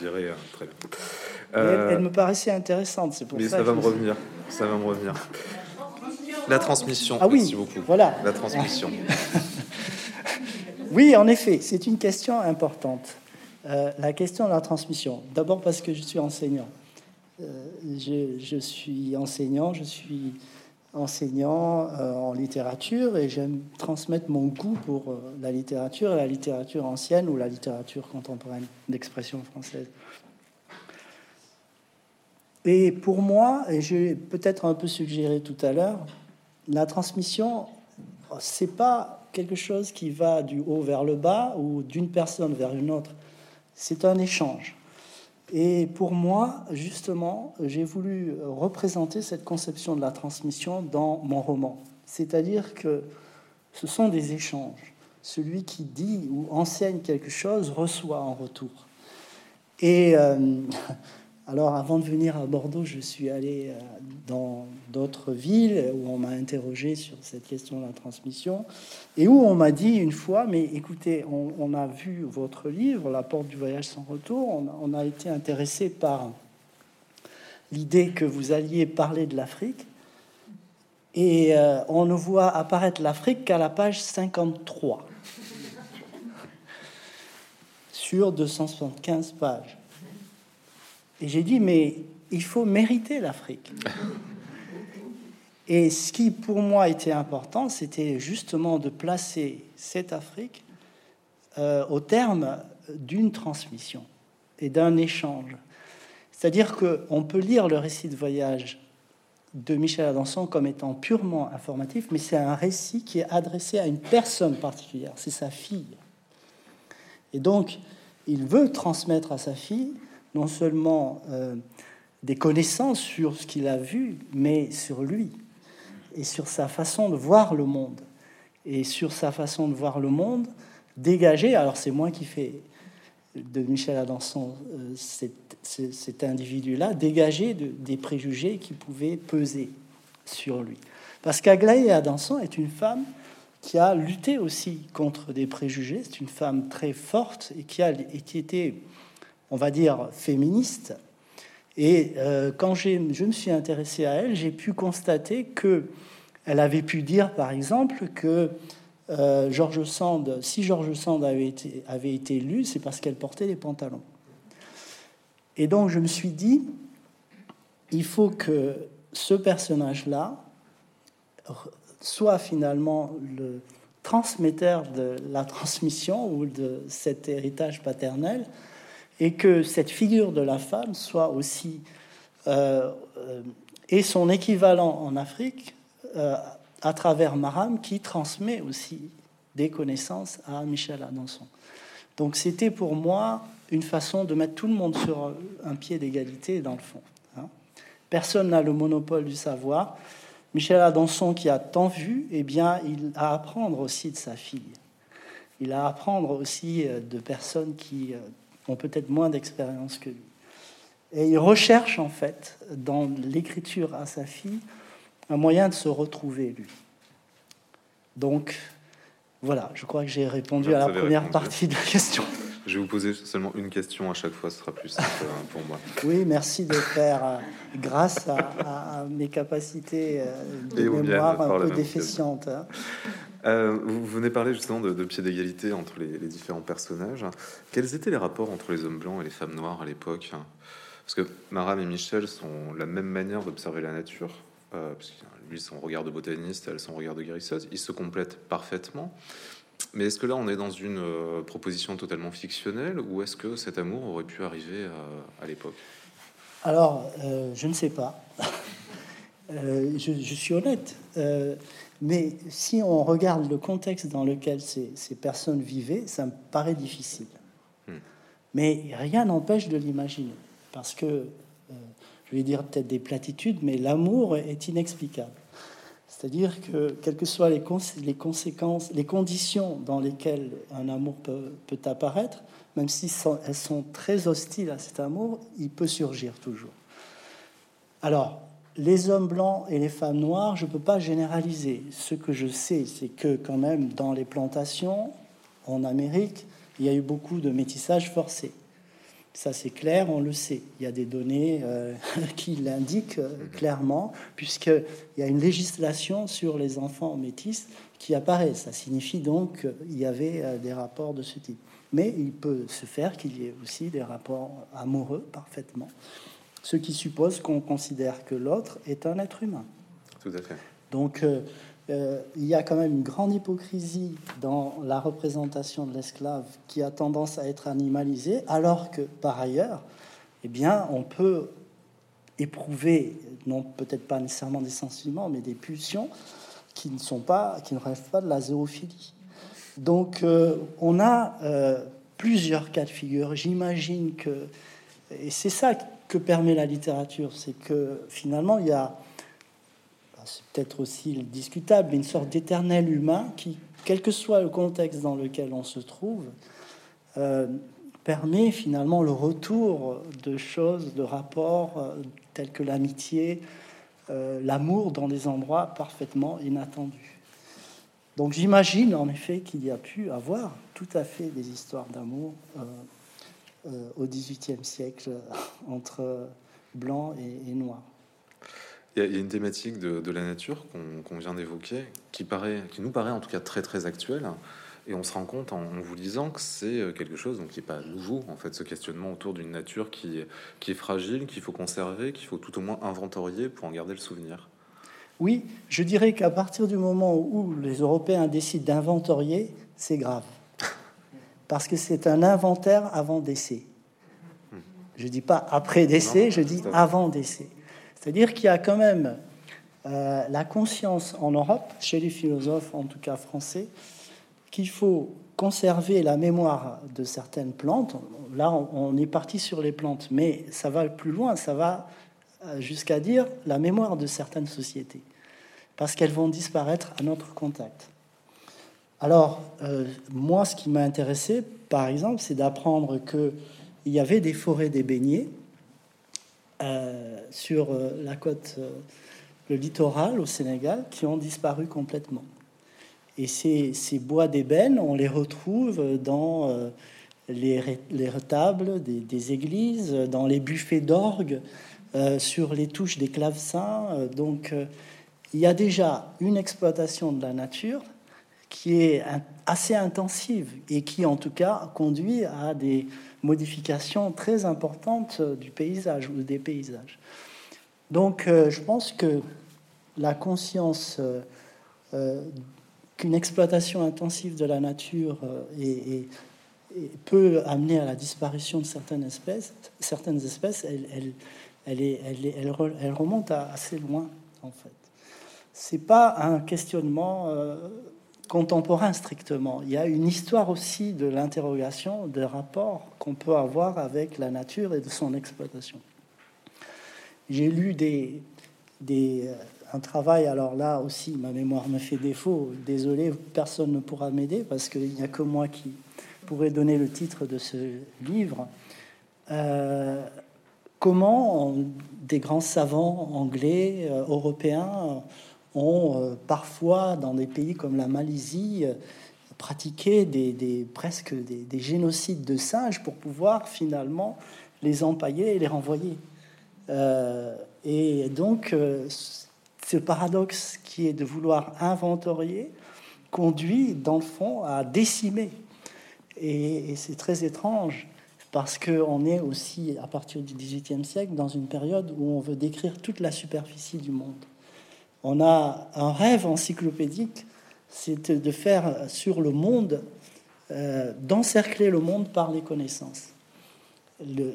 dirais euh, très bien. elle, me paraissait intéressante, c'est pour mais ça. ça va me revenir. Ça va me revenir. La transmission. Ah oui, beaucoup. Voilà. La transmission. oui, en effet, c'est une question importante. Euh, la question de la transmission. D'abord parce que je suis enseignant. Euh, je, suis enseignant, je suis enseignant euh, en littérature et j'aime transmettre mon goût pour la littérature la littérature ancienne ou la littérature contemporaine d'expression française. Et pour moi, et j'ai peut-être un peu suggéré tout à l'heure, la transmission, c'est pas quelque chose qui va du haut vers le bas ou d'une personne vers une autre c'est un échange. Et pour moi, justement, j'ai voulu représenter cette conception de la transmission dans mon roman. C'est-à-dire que ce sont des échanges. Celui qui dit ou enseigne quelque chose reçoit en retour. Et euh, alors, avant de venir à Bordeaux, je suis allé euh, dans d'autres villes où on m'a interrogé sur cette question de la transmission et où on m'a dit une fois, mais écoutez, on, a vu votre livre, La porte du voyage sans retour, on, a été intéressé par l'idée que vous alliez parler de l'Afrique. Et euh, on ne voit apparaître l'Afrique qu'à la page 53 sur 275 pages. Et j'ai dit, mais il faut mériter l'Afrique. Et ce qui pour moi était important, c'était justement de placer cette Afrique euh, au terme d'une transmission et d'un échange. C'est-à-dire qu'on peut lire le récit de voyage de Michel Adanson comme étant purement informatif, mais c'est un récit qui est adressé à une personne particulière, c'est sa fille. Et donc, il veut transmettre à sa fille non seulement euh, des connaissances sur ce qu'il a vu, mais sur lui et sur sa façon de voir le monde. Et sur sa façon de voir le monde, dégagé, alors c'est moi qui fais de Michel Adanson euh, cet, individu-là, dégagé de, des préjugés qui pouvaient peser sur lui. Parce qu'Aglaé Adanson est une femme qui a lutté aussi contre des préjugés, c'est une femme très forte et qui, a, et qui était on va dire, féministe. Et euh, quand je me suis intéressé à elle, j'ai pu constater que elle avait pu dire, par exemple, que euh, George Sand, si George Sand avait été, avait été lu, c'est parce qu'elle portait des pantalons. Et donc je me suis dit, il faut que ce personnage-là soit finalement le transmetteur de la transmission ou de cet héritage paternel et que cette figure de la femme soit aussi euh, euh, et son équivalent en Afrique euh, à travers Maram qui transmet aussi des connaissances à Michel Adanson. Donc c'était pour moi une façon de mettre tout le monde sur un pied d'égalité dans le fond. Hein. Personne n'a le monopole du savoir. Michel Adanson qui a tant vu, eh bien, il a à apprendre aussi de sa fille. Il a à apprendre aussi de personnes qui ont peut-être moins d'expérience que lui. Et il recherche en fait dans l'écriture à sa fille un moyen de se retrouver lui. Donc voilà, je crois que j'ai répondu à la première partie de la question. Je vais vous poser seulement une question à chaque fois, ce sera plus simple hein, pour moi. Oui, merci de faire, euh, grâce à, mes capacités euh, de mémoire un peu déficientes. Euh, vous venez parler justement de, pied d'égalité entre les, différents personnages. Quels étaient les rapports entre les hommes blancs et les femmes noires à l'époque? Parce que Maram et Michel sont la même manière d'observer la nature. Euh, parce lui, son regard de botaniste, elle, son regard de guérisseuse. Ils se complètent parfaitement. Mais est-ce que là, on est dans une euh, proposition totalement fictionnelle ou est-ce que cet amour aurait pu arriver à l'époque? Alors, je ne sais pas. je, suis honnête. Mais si on regarde le contexte dans lequel ces, personnes vivaient, ça me paraît difficile. Hmm. Mais rien n'empêche de l'imaginer. Parce que euh, je vais dire peut-être des platitudes, mais l'amour est inexplicable. C'est-à-dire que, quelles que soient les, les, conséquences, les conditions dans lesquelles un amour peut, peut apparaître, même si elles sont très hostiles à cet amour, il peut surgir toujours. Alors, les hommes blancs et les femmes noires, je ne peux pas généraliser. Ce que je sais, c'est que quand même dans les plantations en Amérique, il y a eu beaucoup de métissage forcé. Ça, c'est clair, on le sait. Il y a des données euh, qui l'indiquent euh, clairement, puisqu'il y a une législation sur les enfants métis qui apparaît. Ça signifie donc qu'il y avait euh, des rapports de ce type. Mais il peut se faire qu'il y ait aussi des rapports amoureux parfaitement, ce qui suppose qu'on considère que l'autre est un être humain. Tout à fait. Donc, euh, il y a quand même une grande hypocrisie dans la représentation de l'esclave qui a tendance à être animalisée, alors que par ailleurs, eh bien, on peut éprouver, non peut-être pas nécessairement des sentiments, mais des pulsions qui ne sont pas, qui ne rêvent pas de la zoophilie. Donc, euh, on a euh, plusieurs cas de figure. J'imagine que, et c'est ça que permet la littérature, c'est que finalement, il y a c'est peut-être aussi discutable, une sorte d'éternel humain qui, quel que soit le contexte dans lequel on se trouve, euh, permet finalement le retour de choses, de rapports euh, tels que l'amitié, euh, l'amour dans des endroits parfaitement inattendus. Donc j'imagine en effet qu'il y a pu avoir tout à fait des histoires d'amour au XVIIIe siècle entre blancs et, et noirs. Il y, a une thématique de, la nature qu'on vient d'évoquer qui, paraît, qui nous paraît en tout cas très très actuelle. Et on se rend compte en, vous lisant que c'est euh, quelque chose donc, qui n'est pas nouveau, en fait, ce questionnement autour d'une nature qui, qui est fragile, qu'il faut conserver, qu'il faut tout au moins inventorier pour en garder le souvenir. Oui, je dirais qu'à partir du moment où les Européens décident d'inventorier, c'est grave. Parce que c'est un inventaire avant décès. Je dis pas après décès, je dis avant décès. C'est-à-dire qu'il y a quand même euh, la conscience en Europe, chez les philosophes, en tout cas français, qu'il faut conserver la mémoire de certaines plantes. Là, on est parti sur les plantes, mais ça va plus loin, ça va euh, jusqu'à dire la mémoire de certaines sociétés, parce qu'elles vont disparaître à notre contact. Alors, euh, moi, ce qui m'a intéressé, par exemple, c'est d'apprendre qu'il y avait des forêts des euh, sur euh, la côte, le littoral au Sénégal, qui ont disparu complètement. Et ces, ces bois d'ébène, on les retrouve dans les, les, retables des, des, églises, dans les buffets d'orgue, sur les touches des clavecins. donc, il y a déjà une exploitation de la nature qui est assez intensive et qui, en tout cas, conduit à des modification très importante du paysage ou des paysages. Donc euh, je pense que la conscience euh, euh, qu'une exploitation intensive de la nature peut amener à la disparition de certaines espèces, certaines espèces, elle remonte assez loin en fait. C'est pas un questionnement contemporain strictement. Il y a une histoire aussi de l'interrogation, des rapports qu'on peut avoir avec la nature et de son exploitation. J'ai lu des, euh, un travail, alors là aussi, ma mémoire me fait défaut, désolé, personne ne pourra m'aider parce qu'il n'y a que moi qui pourrais donner le titre de ce livre. Euh, comment des grands savants anglais, euh, européens, ont euh, parfois, dans des pays comme la Malaisie, euh, pratiqué des, presque des, génocides de singes pour pouvoir finalement les empailler et les renvoyer. Euh, et donc, ce paradoxe qui est de vouloir inventorier conduit, dans le fond, à décimer. Et, et c'est très étrange parce qu'on est aussi, à partir du XVIIIe siècle, dans une période où on veut décrire toute la superficie du monde on a un rêve encyclopédique, c'est de faire sur le monde, euh, d'encercler le monde par les connaissances.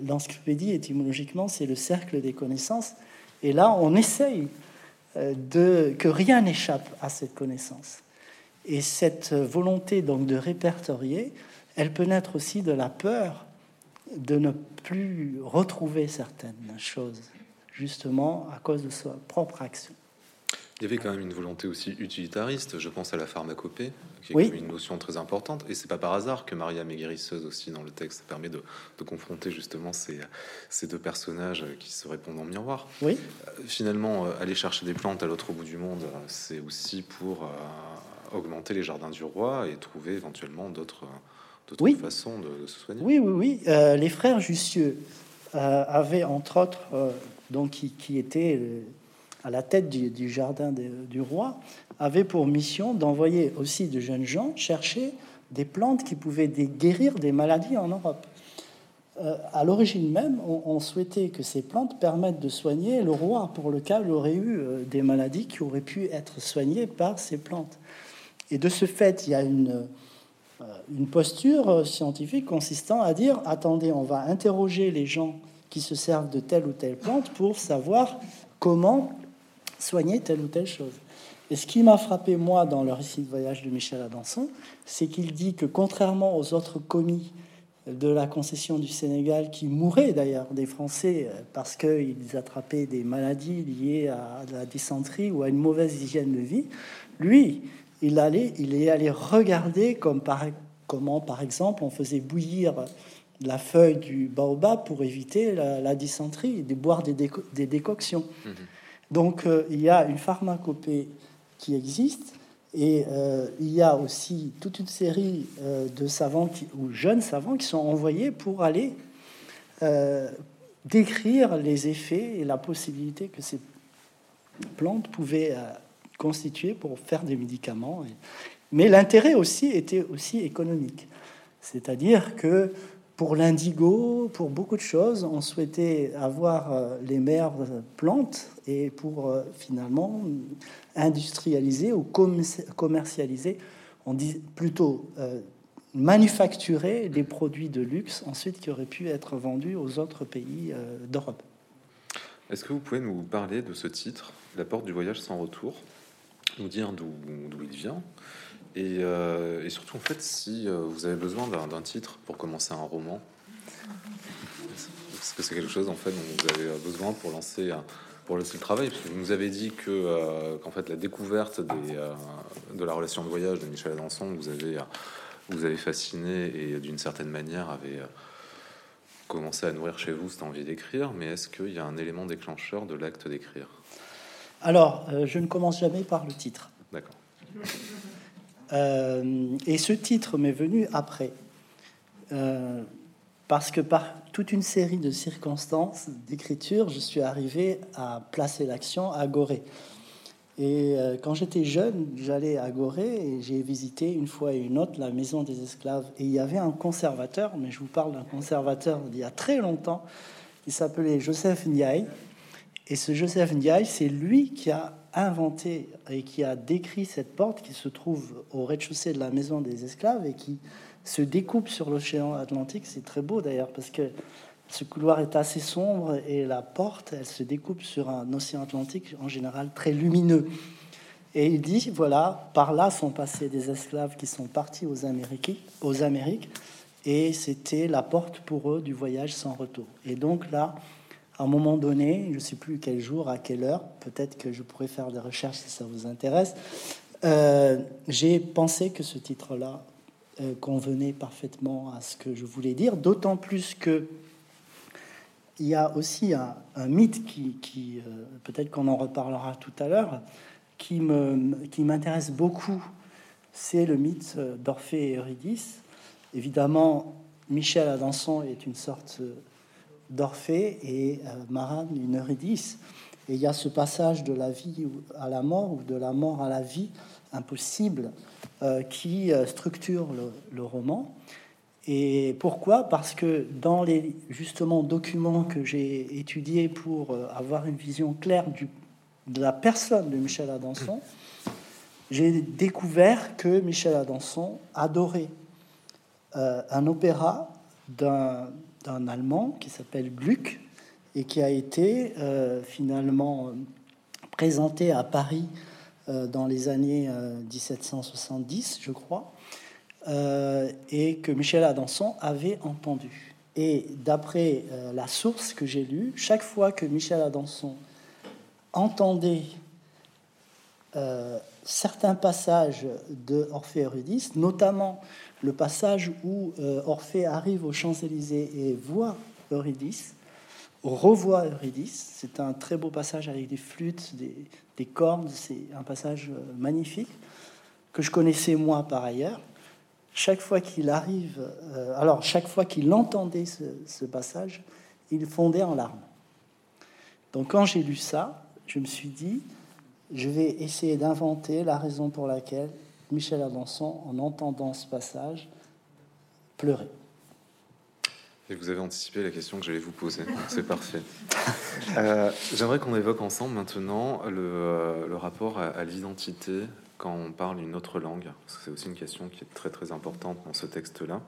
L'encyclopédie, étymologiquement, c'est le cercle des connaissances. Et là, on essaye euh, de, que rien n'échappe à cette connaissance. Et cette volonté donc de répertorier, elle peut naître aussi de la peur de ne plus retrouver certaines choses justement à cause de sa propre action. Il y avait quand même une volonté aussi utilitariste. Je pense à la pharmacopée, qui est Oui. une notion très importante. Et c'est pas par hasard que Mariam est guérisseuse aussi dans le texte. Ça permet de, de confronter justement ces, ces deux personnages qui se répondent en miroir. Oui, Euh, Finalement, euh, aller chercher des plantes à l'autre bout du monde, euh, c'est aussi pour euh, augmenter les jardins du roi et trouver éventuellement d'autres d'autres Oui. façons de, de se soigner. oui, oui, oui. Euh, les frères Jussieu euh, avaient entre autres, donc qui, qui étaient à la tête du, jardin du roi, avaient pour mission d'envoyer aussi de jeunes gens chercher des plantes qui pouvaient guérir des maladies en Europe. Euh, à l'origine même, on, souhaitait que ces plantes permettent de soigner le roi pour le cas où il aurait eu euh, des maladies qui auraient pu être soignées par ces plantes. Et de ce fait, il y a une, euh, posture euh, scientifique consistant à dire attendez, on va interroger les gens qui se servent de telle ou telle plante pour savoir comment soigner telle ou telle chose. Et ce qui m'a frappé, moi, dans le récit de voyage de Michel Adanson, c'est qu'il dit que contrairement aux autres commis de la concession du Sénégal, qui mouraient d'ailleurs des Français euh, parce qu'ils attrapaient des maladies liées à la dysenterie ou à une mauvaise hygiène de vie, lui, il, allait, il est allé regarder comment, par exemple, on faisait bouillir la feuille du baobab pour éviter la, dysenterie de boire des, déco- des décoctions. Donc euh, il y a une pharmacopée qui existe et euh, il y a aussi toute une série euh, de savants ou jeunes savants qui sont envoyés pour aller décrire les effets et la possibilité que ces plantes pouvaient constituer pour faire des médicaments. Mais l'intérêt aussi était aussi économique. C'est-à-dire que pour l'indigo, pour beaucoup de choses, on souhaitait avoir euh, les meilleures plantes et pour euh, finalement industrialiser ou commerci- commercialiser, on dit plutôt euh, manufacturer des produits de luxe ensuite qui auraient pu être vendus aux autres pays d'Europe. Est-ce que vous pouvez nous parler de ce titre, La porte du voyage sans retour, nous dire d'où il vient et, euh, et surtout en fait si euh, vous avez besoin d'un titre pour commencer un roman Est-ce que c'est quelque chose en fait dont vous avez besoin pour lancer un- pour lancer le travail Parce que vous nous avez dit que euh, qu'en fait la découverte des, euh, de la relation de voyage de Michel Adanson vous avez euh, vous avez fasciné et d'une certaine manière avait euh, commencé à nourrir chez vous cette envie d'écrire, mais est-ce qu'il y a un élément déclencheur de l'acte d'écrire? Alors, euh, je ne commence jamais par le titre. D'accord. Euh, et ce titre m'est venu après. Euh, parce que par toute une série de circonstances d'écriture, je suis arrivé à placer l'action à Gorée. Et euh, quand j'étais jeune, j'allais à Gorée et j'ai visité une fois et une autre la maison des esclaves. Et il y avait un conservateur, mais je vous parle d'un conservateur d'il y a très longtemps, qui s'appelait Joseph Ndiaye. Et ce Joseph Ndiaye, c'est lui qui a inventé et qui a décrit cette porte qui se trouve au rez-de-chaussée de la maison des esclaves et qui se découpe sur l'océan Atlantique. C'est très beau d'ailleurs parce que ce couloir est assez sombre et la porte, elle se découpe sur un océan Atlantique en général très lumineux. Et il dit, voilà, par là sont passés des esclaves qui sont partis aux Amériques, aux Amériques et c'était la porte pour eux du voyage sans retour. Et donc là, à un moment donné, je ne sais plus quel jour, à quelle heure, peut-être que je pourrais faire des recherches si ça vous intéresse, euh, j'ai pensé que ce titre-là euh, convenait parfaitement à ce que je voulais dire, d'autant plus que il y a aussi un, mythe qui, euh, peut-être qu'on en reparlera tout à l'heure, qui me qui m'intéresse beaucoup. C'est le mythe d'Orphée et Eurydice. Évidemment, Michel Adanson est une sorte d'Orphée et euh, Maran une Eurydice. Et il y a ce passage de la vie à la mort ou de la mort à la vie impossible euh, qui euh, structure le, roman. Et pourquoi? Parce que dans les justement documents que j'ai étudiés pour avoir une vision claire de la personne de Michel Adanson, j'ai découvert que Michel Adanson adorait un opéra d'un d'un Allemand qui s'appelle Gluck et qui a été euh, finalement euh, présenté à Paris euh, dans les années euh, 1770, je crois, et que Michel Adanson avait entendu. Et d'après la source que j'ai lue, chaque fois que Michel Adanson entendait certains passages de Orphée Eurydice, notamment le passage où euh, Orphée arrive aux Champs-Élysées et voit Eurydice, revoit Eurydice. C'est un très beau passage avec des flûtes, des, cordes. C'est un passage euh, magnifique que je connaissais moi par ailleurs. Chaque fois qu'il arrive, alors chaque fois qu'il entendait ce passage, il fondait en larmes. Donc quand j'ai lu ça, je me suis dit, je vais essayer d'inventer la raison pour laquelle Michel Avançon, en entendant ce passage, pleurait. Et vous avez anticipé la question que j'allais vous poser, c'est parfait. Euh, j'aimerais qu'on évoque ensemble maintenant le, euh, rapport à, l'identité quand on parle une autre langue. C'est aussi une question qui est très très importante dans ce texte-là,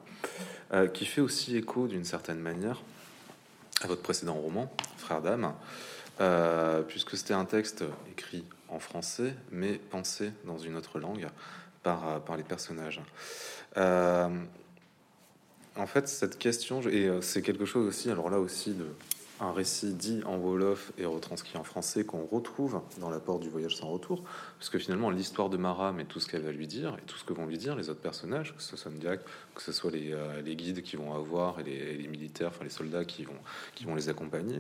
euh, qui fait aussi écho d'une certaine manière à votre précédent roman, Frère d'âme, puisque c'était un texte écrit en français, mais pensé dans une autre langue par, euh, par les personnages. Euh, en fait, cette question, et euh, c'est quelque chose aussi, alors là aussi, de, un récit dit en Wolof et retranscrit en français qu'on retrouve dans la porte du voyage sans retour, puisque finalement l'histoire de Mara, mais tout ce qu'elle va lui dire et tout ce que vont lui dire les autres personnages, que ce soit Ndiak, que ce soit les, les guides qui vont avoir et les, les, militaires, enfin les soldats qui vont, qui vont les accompagner,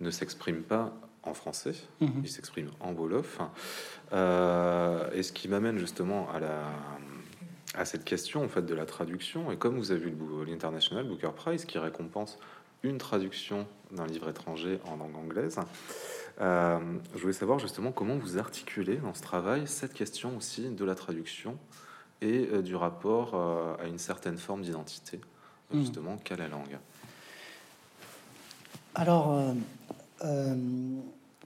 ne s'expriment pas en français, mhm. il s'exprime en Wolof. Euh, et ce qui m'amène justement à, la, à cette question en fait de la traduction. Et comme vous avez vu l'International Booker Prize qui récompense une traduction d'un livre étranger en langue anglaise, euh, je voulais savoir justement comment vous articulez dans ce travail cette question aussi de la traduction et euh, du rapport à une certaine forme d'identité, mhm. justement, qu'a la langue? Alors, euh,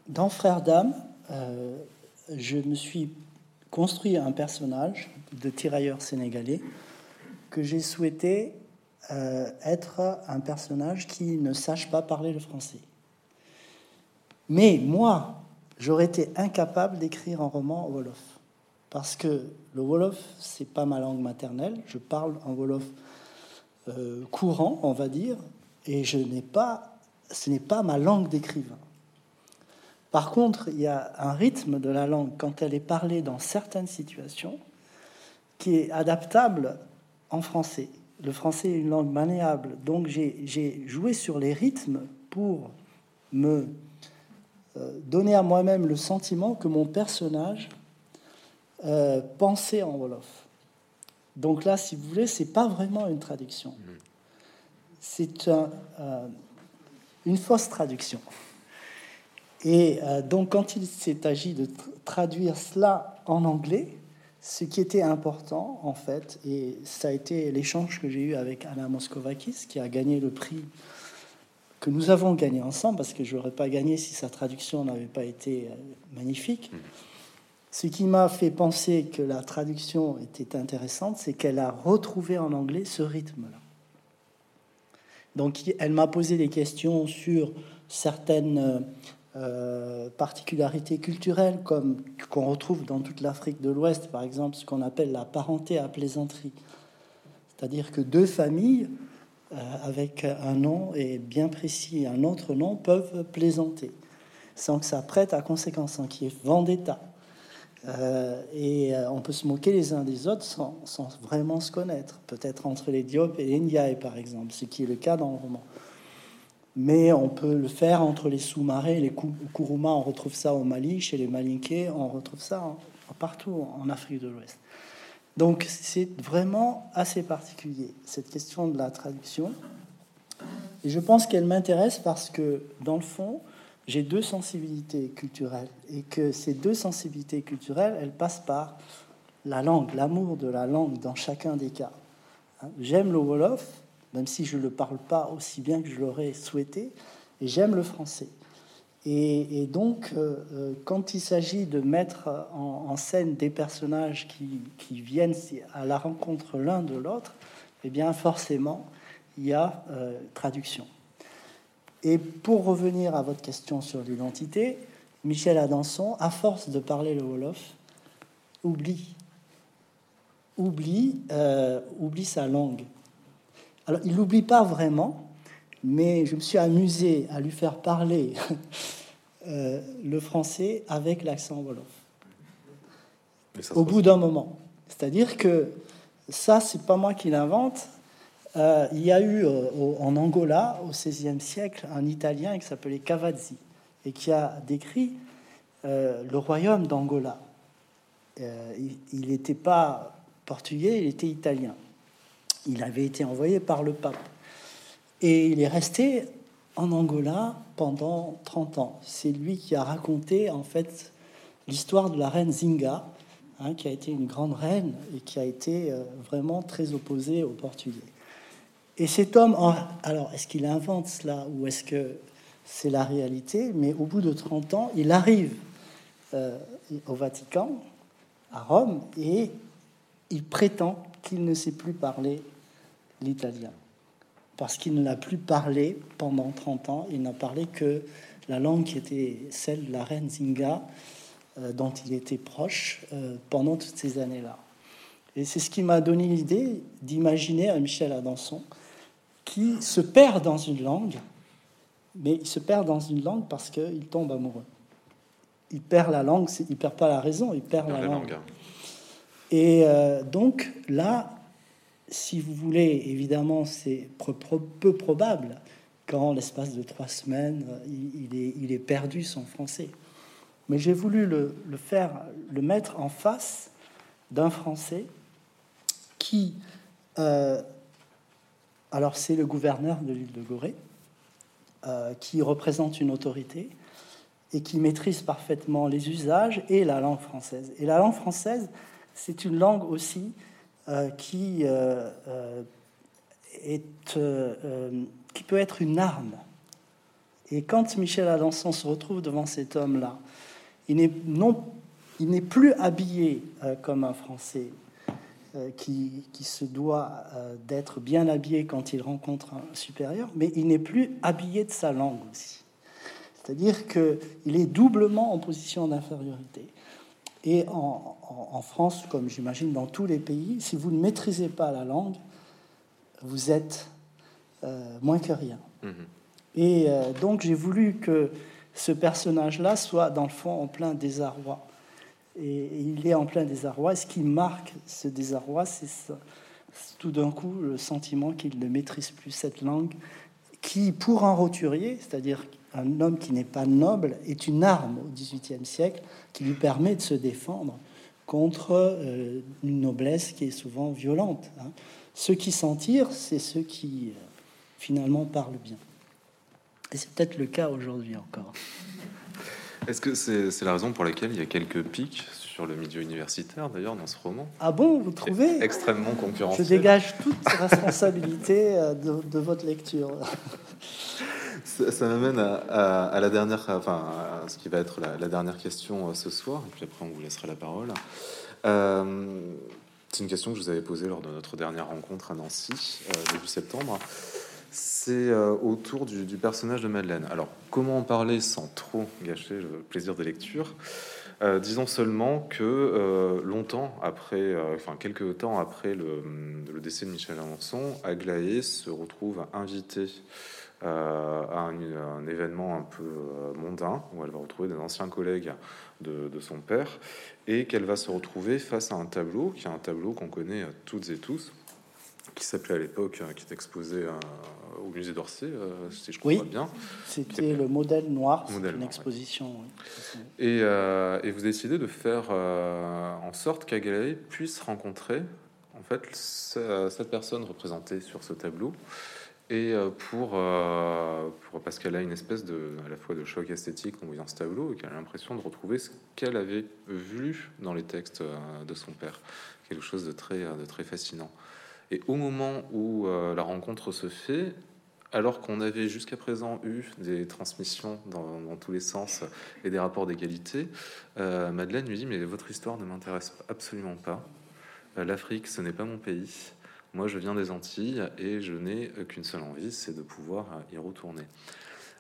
dans Frères d'âme, euh, je me suis construit un personnage de tirailleur sénégalais que j'ai souhaité euh, être un personnage qui ne sache pas parler le français. Mais moi, j'aurais été incapable d'écrire un roman en Wolof. Parce que le Wolof, c'est pas ma langue maternelle. Je parle en Wolof courant, on va dire, et je n'ai pas ce n'est pas ma langue d'écrivain. Par contre, il y a un rythme de la langue quand elle est parlée dans certaines situations qui est adaptable en français. Le français est une langue maniable, donc j'ai joué sur les rythmes pour me euh, donner à moi-même le sentiment que mon personnage euh, pensait en Wolof. Donc là, si vous voulez, c'est pas vraiment une traduction. Mmh. C'est un, euh, une fausse traduction. Et euh, donc, quand il s'est agi de traduire cela en anglais, ce qui était important, en fait, et ça a été l'échange que j'ai eu avec Anna Moskovakis, qui a gagné le prix que nous avons gagné ensemble, parce que je n'aurais pas gagné si sa traduction n'avait pas été euh, magnifique. Ce qui m'a fait penser que la traduction était intéressante, c'est qu'elle a retrouvé en anglais ce rythme-là. Donc elle m'a posé des questions sur certaines euh, particularités culturelles, comme qu'on retrouve dans toute l'Afrique de l'Ouest, par exemple, ce qu'on appelle la parenté à plaisanterie. C'est-à-dire que deux familles euh, avec un nom et bien précis un autre nom peuvent plaisanter sans que ça prête à conséquence, sans qu'il y ait vendetta. Euh, et euh, on peut se moquer les uns des autres sans, vraiment se connaître. Peut-être entre les Diop et les Ndiaye, par exemple, ce qui est le cas dans le roman. Mais on peut le faire entre les sous-marins, les Kuruma, on retrouve ça au Mali, chez les Malinqués, on retrouve ça partout en Afrique de l'Ouest. Donc c'est vraiment assez particulier, cette question de la traduction. Et je pense qu'elle m'intéresse parce que, dans le fond, j'ai deux sensibilités culturelles et que ces deux sensibilités culturelles, elles passent par la langue, l'amour de la langue dans chacun des cas. Hein, j'aime le Wolof, même si je ne le parle pas aussi bien que je l'aurais souhaité, et j'aime le français. Et, donc, euh, euh, quand il s'agit de mettre en, scène des personnages qui, viennent à la rencontre l'un de l'autre, eh bien, forcément, il y a euh, traduction. Et pour revenir à votre question sur l'identité, Michel Adanson, à force de parler le Wolof, oublie, oublie, euh, oublie sa langue. Alors, il n'oublie pas vraiment, mais je me suis amusé à lui faire parler euh, le français avec l'accent wolof. Au bout d'un moment. C'est-à-dire que ça, c'est pas moi qui l'invente. Euh, il y a eu euh, en Angola, au XVIe siècle, un Italien qui s'appelait Cavazzi et qui a décrit le royaume d'Angola. il n'était pas portugais, il était italien. Il avait été envoyé par le pape. Et il est resté en Angola pendant 30 ans. C'est lui qui a raconté en fait l'histoire de la reine Zinga, hein, qui a été une grande reine et qui a été euh, vraiment très opposée aux Portugais. Et cet homme, alors est-ce qu'il invente cela ou est-ce que c'est la réalité? Mais au bout de 30 ans, il arrive euh, au Vatican, à Rome, et il prétend qu'il ne sait plus parler l'italien parce qu'il ne l'a plus parlé pendant 30 ans. Il n'a parlé que la langue qui était celle de la reine Zinga, euh, dont il était proche euh, pendant toutes ces années-là. Et c'est ce qui m'a donné l'idée d'imaginer un Michel Adanson qui se perd dans une langue, mais il se perd dans une langue parce qu'il tombe amoureux. Il perd la langue, il perd pas la raison, il perd, la, langue. Et euh, donc là, si vous voulez, évidemment, c'est peu probable quand, l'espace de trois semaines, il, est, perdu son français. Mais j'ai voulu le, faire, le mettre en face d'un français qui, euh, alors c'est le gouverneur de l'île de Gorée, euh, qui représente une autorité et qui maîtrise parfaitement les usages et la langue française. Et la langue française, c'est une langue aussi euh, qui, euh, est, qui peut être une arme. Et quand Michel Alençon se retrouve devant cet homme-là, il n'est plus habillé comme un Français qui, qui, se doit d'être bien habillé quand il rencontre un supérieur, mais il n'est plus habillé de sa langue aussi. C'est-à-dire qu'il est doublement en position d'infériorité. Et en, France, comme j'imagine dans tous les pays, si vous ne maîtrisez pas la langue, vous êtes euh, moins que rien. Mhm. Et euh, donc j'ai voulu que ce personnage-là soit dans le fond en plein désarroi. Et, il est en plein désarroi. Ce qui marque ce désarroi, c'est tout d'un coup le sentiment qu'il ne maîtrise plus cette langue, qui, pour un roturier, c'est-à-dire un homme qui n'est pas noble est une arme au XVIIIe siècle qui lui permet de se défendre contre euh, une noblesse qui est souvent violente. Hein. Ceux qui s'en tirent, c'est ceux qui euh, finalement parlent bien. Et c'est peut-être le cas aujourd'hui encore. Est-ce que c'est la raison pour laquelle il y a quelques pics sur le milieu universitaire, d'ailleurs, dans ce roman Ah bon, vous trouvez? Extrêmement concurrentiel. Je dégage toute responsabilité euh, de, de votre lecture. ça, m'amène à, la dernière, enfin, à ce qui va être la, dernière question euh, ce soir, et puis après on vous laissera la parole. Euh, c'est une question que je vous avais posée lors de notre dernière rencontre à Nancy, euh, début septembre. C'est autour du, personnage de Madeleine. Alors, comment en parler sans trop gâcher le plaisir de lecture disons seulement que longtemps après, enfin quelques temps après le, décès de Michel Alençon, Aglaé se retrouve invité euh, à un, événement un peu euh, mondain où elle va retrouver des anciens collègues de, son père et qu'elle va se retrouver face à un tableau qui est un tableau qu'on connaît toutes et tous qui s'appelait à l'époque, qui est exposé au musée d'Orsay, si je crois bien. C'était le modèle noir, c'est une exposition. Et, et, vous décidez de faire en sorte qu'Agalay puisse rencontrer en fait cette personne représentée sur ce tableau et euh, pour, euh, pour, parce qu'elle a une espèce de à la fois de choc esthétique en voyant ce tableau et qu'elle a l'impression de retrouver ce qu'elle avait vu dans les textes euh, de son père, quelque chose de très de très fascinant. Et au moment où la rencontre se fait, alors qu'on avait jusqu'à présent eu des transmissions dans, tous les sens et des rapports d'égalité, Madeleine lui dit mais votre histoire ne m'intéresse absolument pas. L'Afrique, ce n'est pas mon pays. Moi, je viens des Antilles et je n'ai qu'une seule envie, c'est de pouvoir y retourner.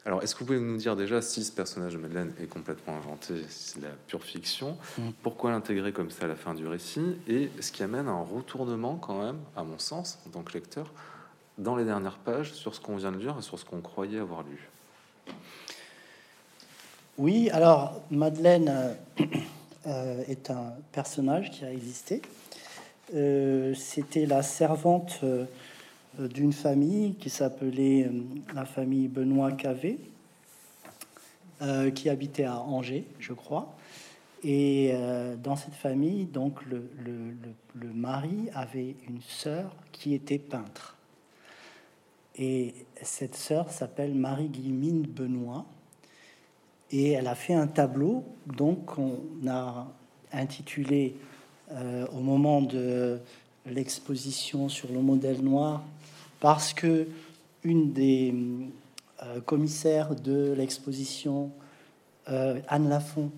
Alors, est-ce que vous pouvez nous dire déjà si ce personnage de Madeleine est complètement inventé, si c'est de la pure fiction, mm. pourquoi l'intégrer comme ça à la fin du récit, et ce qui amène un retournement quand même, à mon sens, en tant que lecteur, dans les dernières pages sur ce qu'on vient de lire et sur ce qu'on croyait avoir lu? Oui, alors Madeleine euh, euh, est un personnage qui a existé. Euh, c'était la servante d'une famille qui s'appelait la famille Benoît Cavé, qui habitait à Angers, je crois. Et dans cette famille, donc le, le mari avait une sœur qui était peintre. Et cette sœur s'appelle Marie-Guillemine Benoît. Et elle a fait un tableau, donc on a intitulé euh, au moment de l'exposition sur le modèle noir, parce que une des euh, commissaires de l'exposition, euh, Anne Lafont,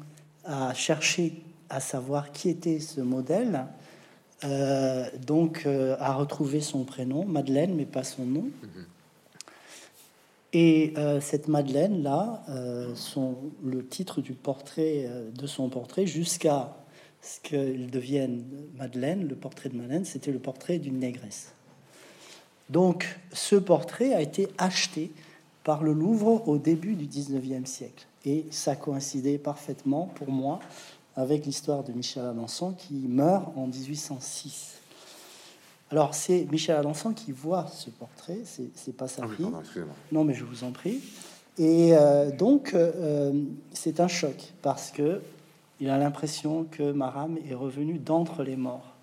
a cherché à savoir qui était ce modèle, donc a retrouvé son prénom, Madeleine, mais pas son nom. Mhm. Et euh, cette Madeleine-là, euh, le titre du portrait, euh, de son portrait, jusqu'à ce qu'il devienne Madeleine, le portrait de Madeleine, c'était le portrait d'une négresse. Donc ce portrait a été acheté par le Louvre au début du 19e siècle. Et ça coïncidait parfaitement pour moi avec l'histoire de Michel Alençon qui meurt en 1806. Alors, c'est Michel Alençon qui voit ce portrait, c'est pas sa ah fille. non, mais je vous en prie. Et euh, donc, euh, c'est un choc parce que il a l'impression que Maram est revenu d'entre les morts.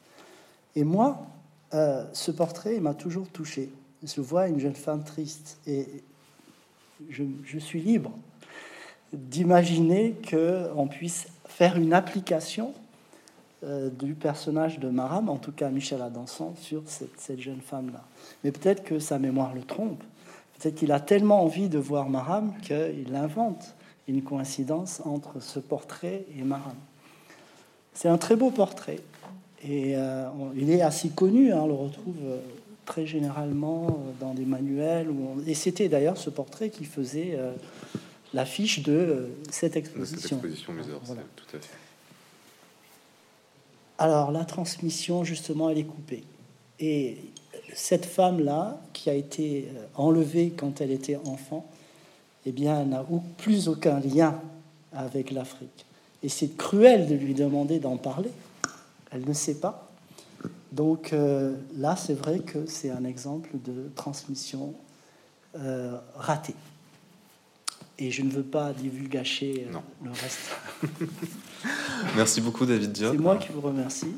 Et moi, euh, ce portrait m'a toujours touché. Je vois une jeune femme triste et je, suis libre d'imaginer qu'on puisse faire une application euh, du personnage de Maram, en tout cas Michel Adanson, sur cette, jeune femme-là. Mais peut-être que sa mémoire le trompe. Peut-être qu'il a tellement envie de voir Maram qu'il invente une coïncidence entre ce portrait et Maram. C'est un très beau portrait. Et euh, il est assez connu, hein, on le retrouve euh, très généralement dans des manuels. Et c'était d'ailleurs ce portrait qui faisait l'affiche de cette exposition. De cette exposition tout à fait. Alors la transmission, justement, elle est coupée. Et cette femme-là, qui a été euh, enlevée quand elle était enfant, eh bien, n'a plus aucun lien avec l'Afrique. Et c'est cruel de lui demander d'en parler. Elle ne sait pas. Donc euh, là, c'est vrai que c'est un exemple de transmission euh, ratée. Et je ne veux pas divulgacher euh, le reste. Merci beaucoup, David Diop. C'est moi qui vous remercie.